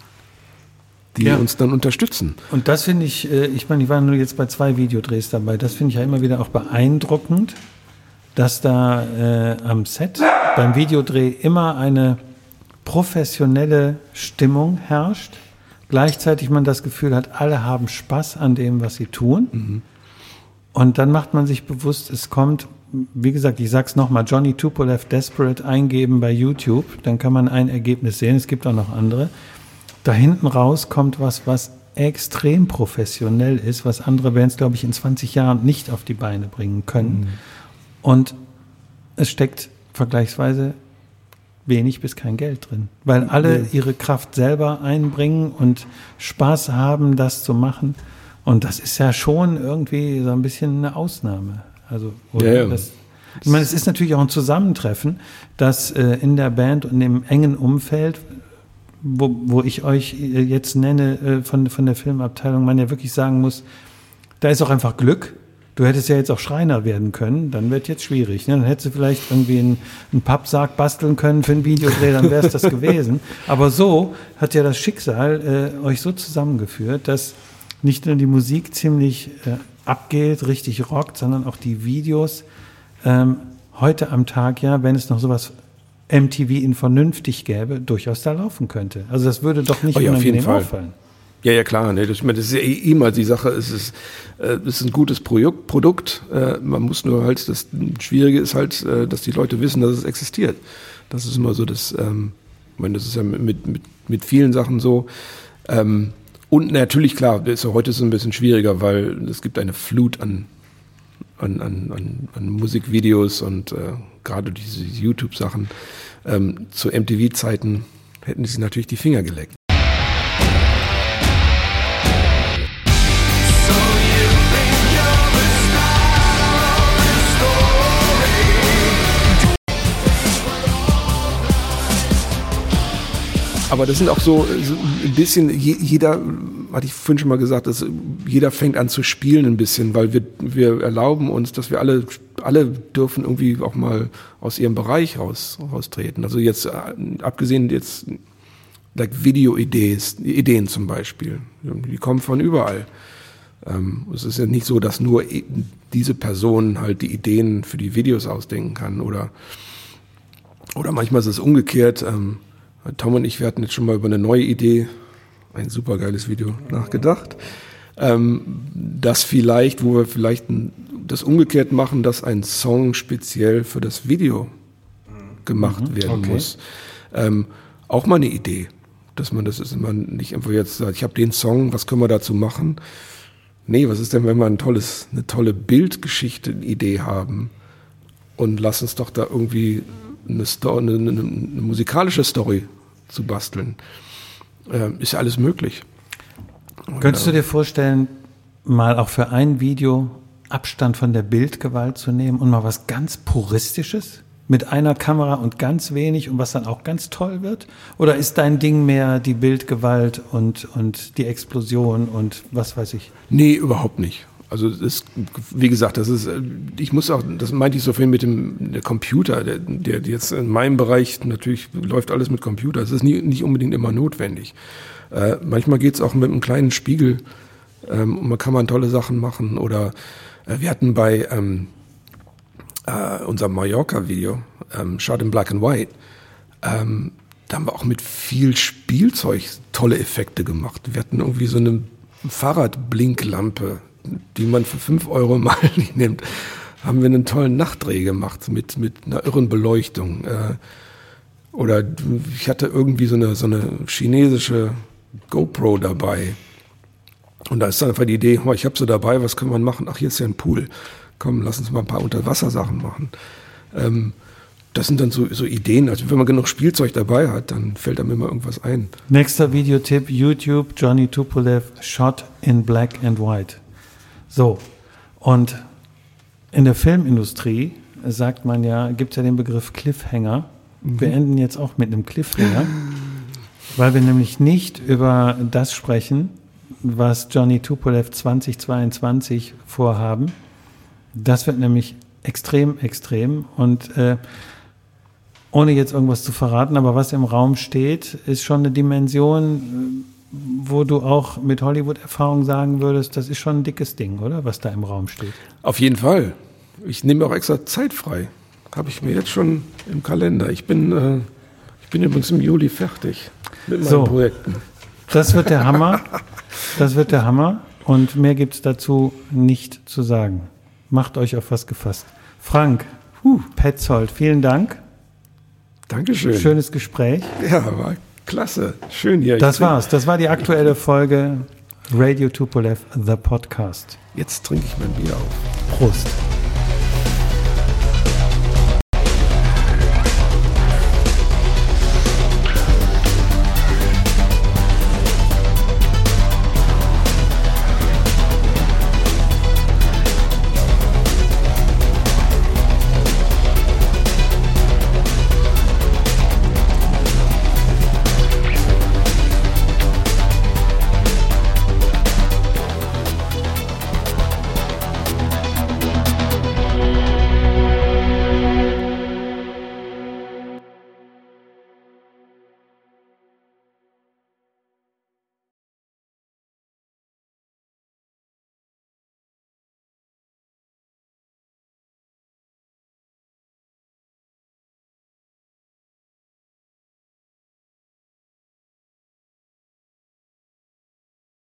die ja. uns dann unterstützen. Und das finde ich, äh, ich meine, ich war nur jetzt bei zwei Videodrehs dabei. Das finde ich ja immer wieder auch beeindruckend, dass da äh, am Set beim Videodreh immer eine professionelle Stimmung herrscht gleichzeitig man das Gefühl hat, alle haben Spaß an dem, was sie tun. Mhm. Und dann macht man sich bewusst, es kommt, wie gesagt, ich sag's nochmal, Johnny Tupolev Desperate eingeben bei YouTube, dann kann man ein Ergebnis sehen, es gibt auch noch andere. Da hinten raus kommt was, was extrem professionell ist, was andere Bands, glaube ich, in 20 Jahren nicht auf die Beine bringen können. Mhm. Und es steckt vergleichsweise wenig bis kein Geld drin, weil alle ihre Kraft selber einbringen und Spaß haben, das zu machen. Und das ist ja schon irgendwie so ein bisschen eine Ausnahme. Also, oder? Ja, ja. Das, ich meine, es ist natürlich auch ein Zusammentreffen, dass äh, in der Band und im engen Umfeld, wo, wo ich euch äh, jetzt nenne äh, von, von der Filmabteilung, man ja wirklich sagen muss, da ist auch einfach Glück. Du hättest ja jetzt auch Schreiner werden können, dann wird jetzt schwierig. Ne? Dann hättest du vielleicht irgendwie einen, einen Pappsarg basteln können für ein Videodreh, dann wäre es das gewesen. Aber so hat ja das Schicksal äh, euch so zusammengeführt, dass nicht nur die Musik ziemlich äh, abgeht, richtig rockt, sondern auch die Videos ähm, heute am Tag ja, wenn es noch sowas MTV in vernünftig gäbe, durchaus da laufen könnte. Also das würde doch nicht oh ja, unangenehm auffallen. Ja, ja, klar. Ne? Das, das ist ja eh immer die Sache. Es ist, äh, es ist ein gutes Projekt, Produkt. Äh, man muss nur halt, das Schwierige ist halt, äh, dass die Leute wissen, dass es existiert. Das ist immer so das, ähm, ich meine, das ist ja mit, mit, mit vielen Sachen so. Ähm, und natürlich, klar, ist, heute ist es ein bisschen schwieriger, weil es gibt eine Flut an, an, an, an, Musikvideos und äh, gerade diese YouTube-Sachen. Ähm, zu MTV-Zeiten hätten sie natürlich die Finger geleckt. Aber das sind auch so, so ein bisschen, jeder, hatte ich vorhin schon mal gesagt, dass jeder fängt an zu spielen ein bisschen, weil wir, wir erlauben uns, dass wir alle, alle dürfen irgendwie auch mal aus ihrem Bereich raus, raustreten. Also jetzt, äh, abgesehen jetzt, like Video-Ideen Ideen zum Beispiel, die kommen von überall. Ähm, es ist ja nicht so, dass nur diese Person halt die Ideen für die Videos ausdenken kann oder, oder manchmal ist es umgekehrt, ähm, Tom und ich, wir hatten jetzt schon mal über eine neue Idee, ein supergeiles Video, nachgedacht. Ähm, das vielleicht, wo wir vielleicht das umgekehrt machen, dass ein Song speziell für das Video gemacht mhm, werden okay. muss. Ähm, auch mal eine Idee, dass man das ist immer nicht einfach jetzt sagt, ich habe den Song, was können wir dazu machen? Nee, was ist denn, wenn wir ein tolles, eine tolle Bildgeschichte-Idee haben und lass uns doch da irgendwie eine, Story, eine, eine, eine musikalische Story zu basteln. Äh, ist alles möglich. Und, Könntest du dir vorstellen, mal auch für ein Video Abstand von der Bildgewalt zu nehmen und mal was ganz Puristisches? Mit einer Kamera und ganz wenig und was dann auch ganz toll wird? Oder ist dein Ding mehr die Bildgewalt und, und die Explosion und was weiß ich? Nee, überhaupt nicht. Also ist, wie gesagt, das ist, ich muss auch, das meinte ich so vorhin mit dem der Computer, der, der jetzt in meinem Bereich natürlich läuft alles mit Computer. Es ist nie, nicht unbedingt immer notwendig. Äh, manchmal geht's auch mit einem kleinen Spiegel ähm, und man kann man tolle Sachen machen. Oder äh, wir hatten bei ähm, äh, unserem Mallorca-Video, ähm, Shot in Black and White, ähm, da haben wir auch mit viel Spielzeug tolle Effekte gemacht. Wir hatten irgendwie so eine Fahrradblinklampe, die man für fünf Euro mal nimmt, haben wir einen tollen Nachtdreh gemacht mit, mit einer irren Beleuchtung. Äh, oder ich hatte irgendwie so eine, so eine chinesische GoPro dabei. Und da ist dann einfach die Idee, ich habe sie dabei, was kann man machen? Ach, hier ist ja ein Pool. Komm, lass uns mal ein paar Unterwassersachen machen. Ähm, das sind dann so, so Ideen. Also wenn man genug Spielzeug dabei hat, dann fällt einem immer irgendwas ein. Nächster Videotipp, YouTube, Johnny Tupolev, Shot in Black and White. So, und in der Filmindustrie sagt man ja, gibt es ja den Begriff Cliffhanger. Mhm. Wir enden jetzt auch mit einem Cliffhanger, weil wir nämlich nicht über das sprechen, was Johnny Tupolev 2022 vorhaben. Das wird nämlich extrem, extrem und äh, ohne jetzt irgendwas zu verraten, aber was im Raum steht, ist schon eine Dimension, wo du auch mit Hollywood-Erfahrung sagen würdest, das ist schon ein dickes Ding, oder? Was da im Raum steht. Auf jeden Fall. Ich nehme auch extra Zeit frei. Habe ich mir jetzt schon im Kalender. Ich bin, äh, ich bin übrigens im Juli fertig mit meinen so, Projekten. Das wird der Hammer. Das wird der Hammer. Und mehr gibt es dazu nicht zu sagen. Macht euch auf was gefasst. Frank, uh, Petzold, vielen Dank. Dankeschön. Schönes Gespräch. Ja, war Klasse, schön hier. Das war's. Das war die aktuelle Folge Radio Tupolev, The Podcast. Jetzt trinke ich mein Bier auf. Prost.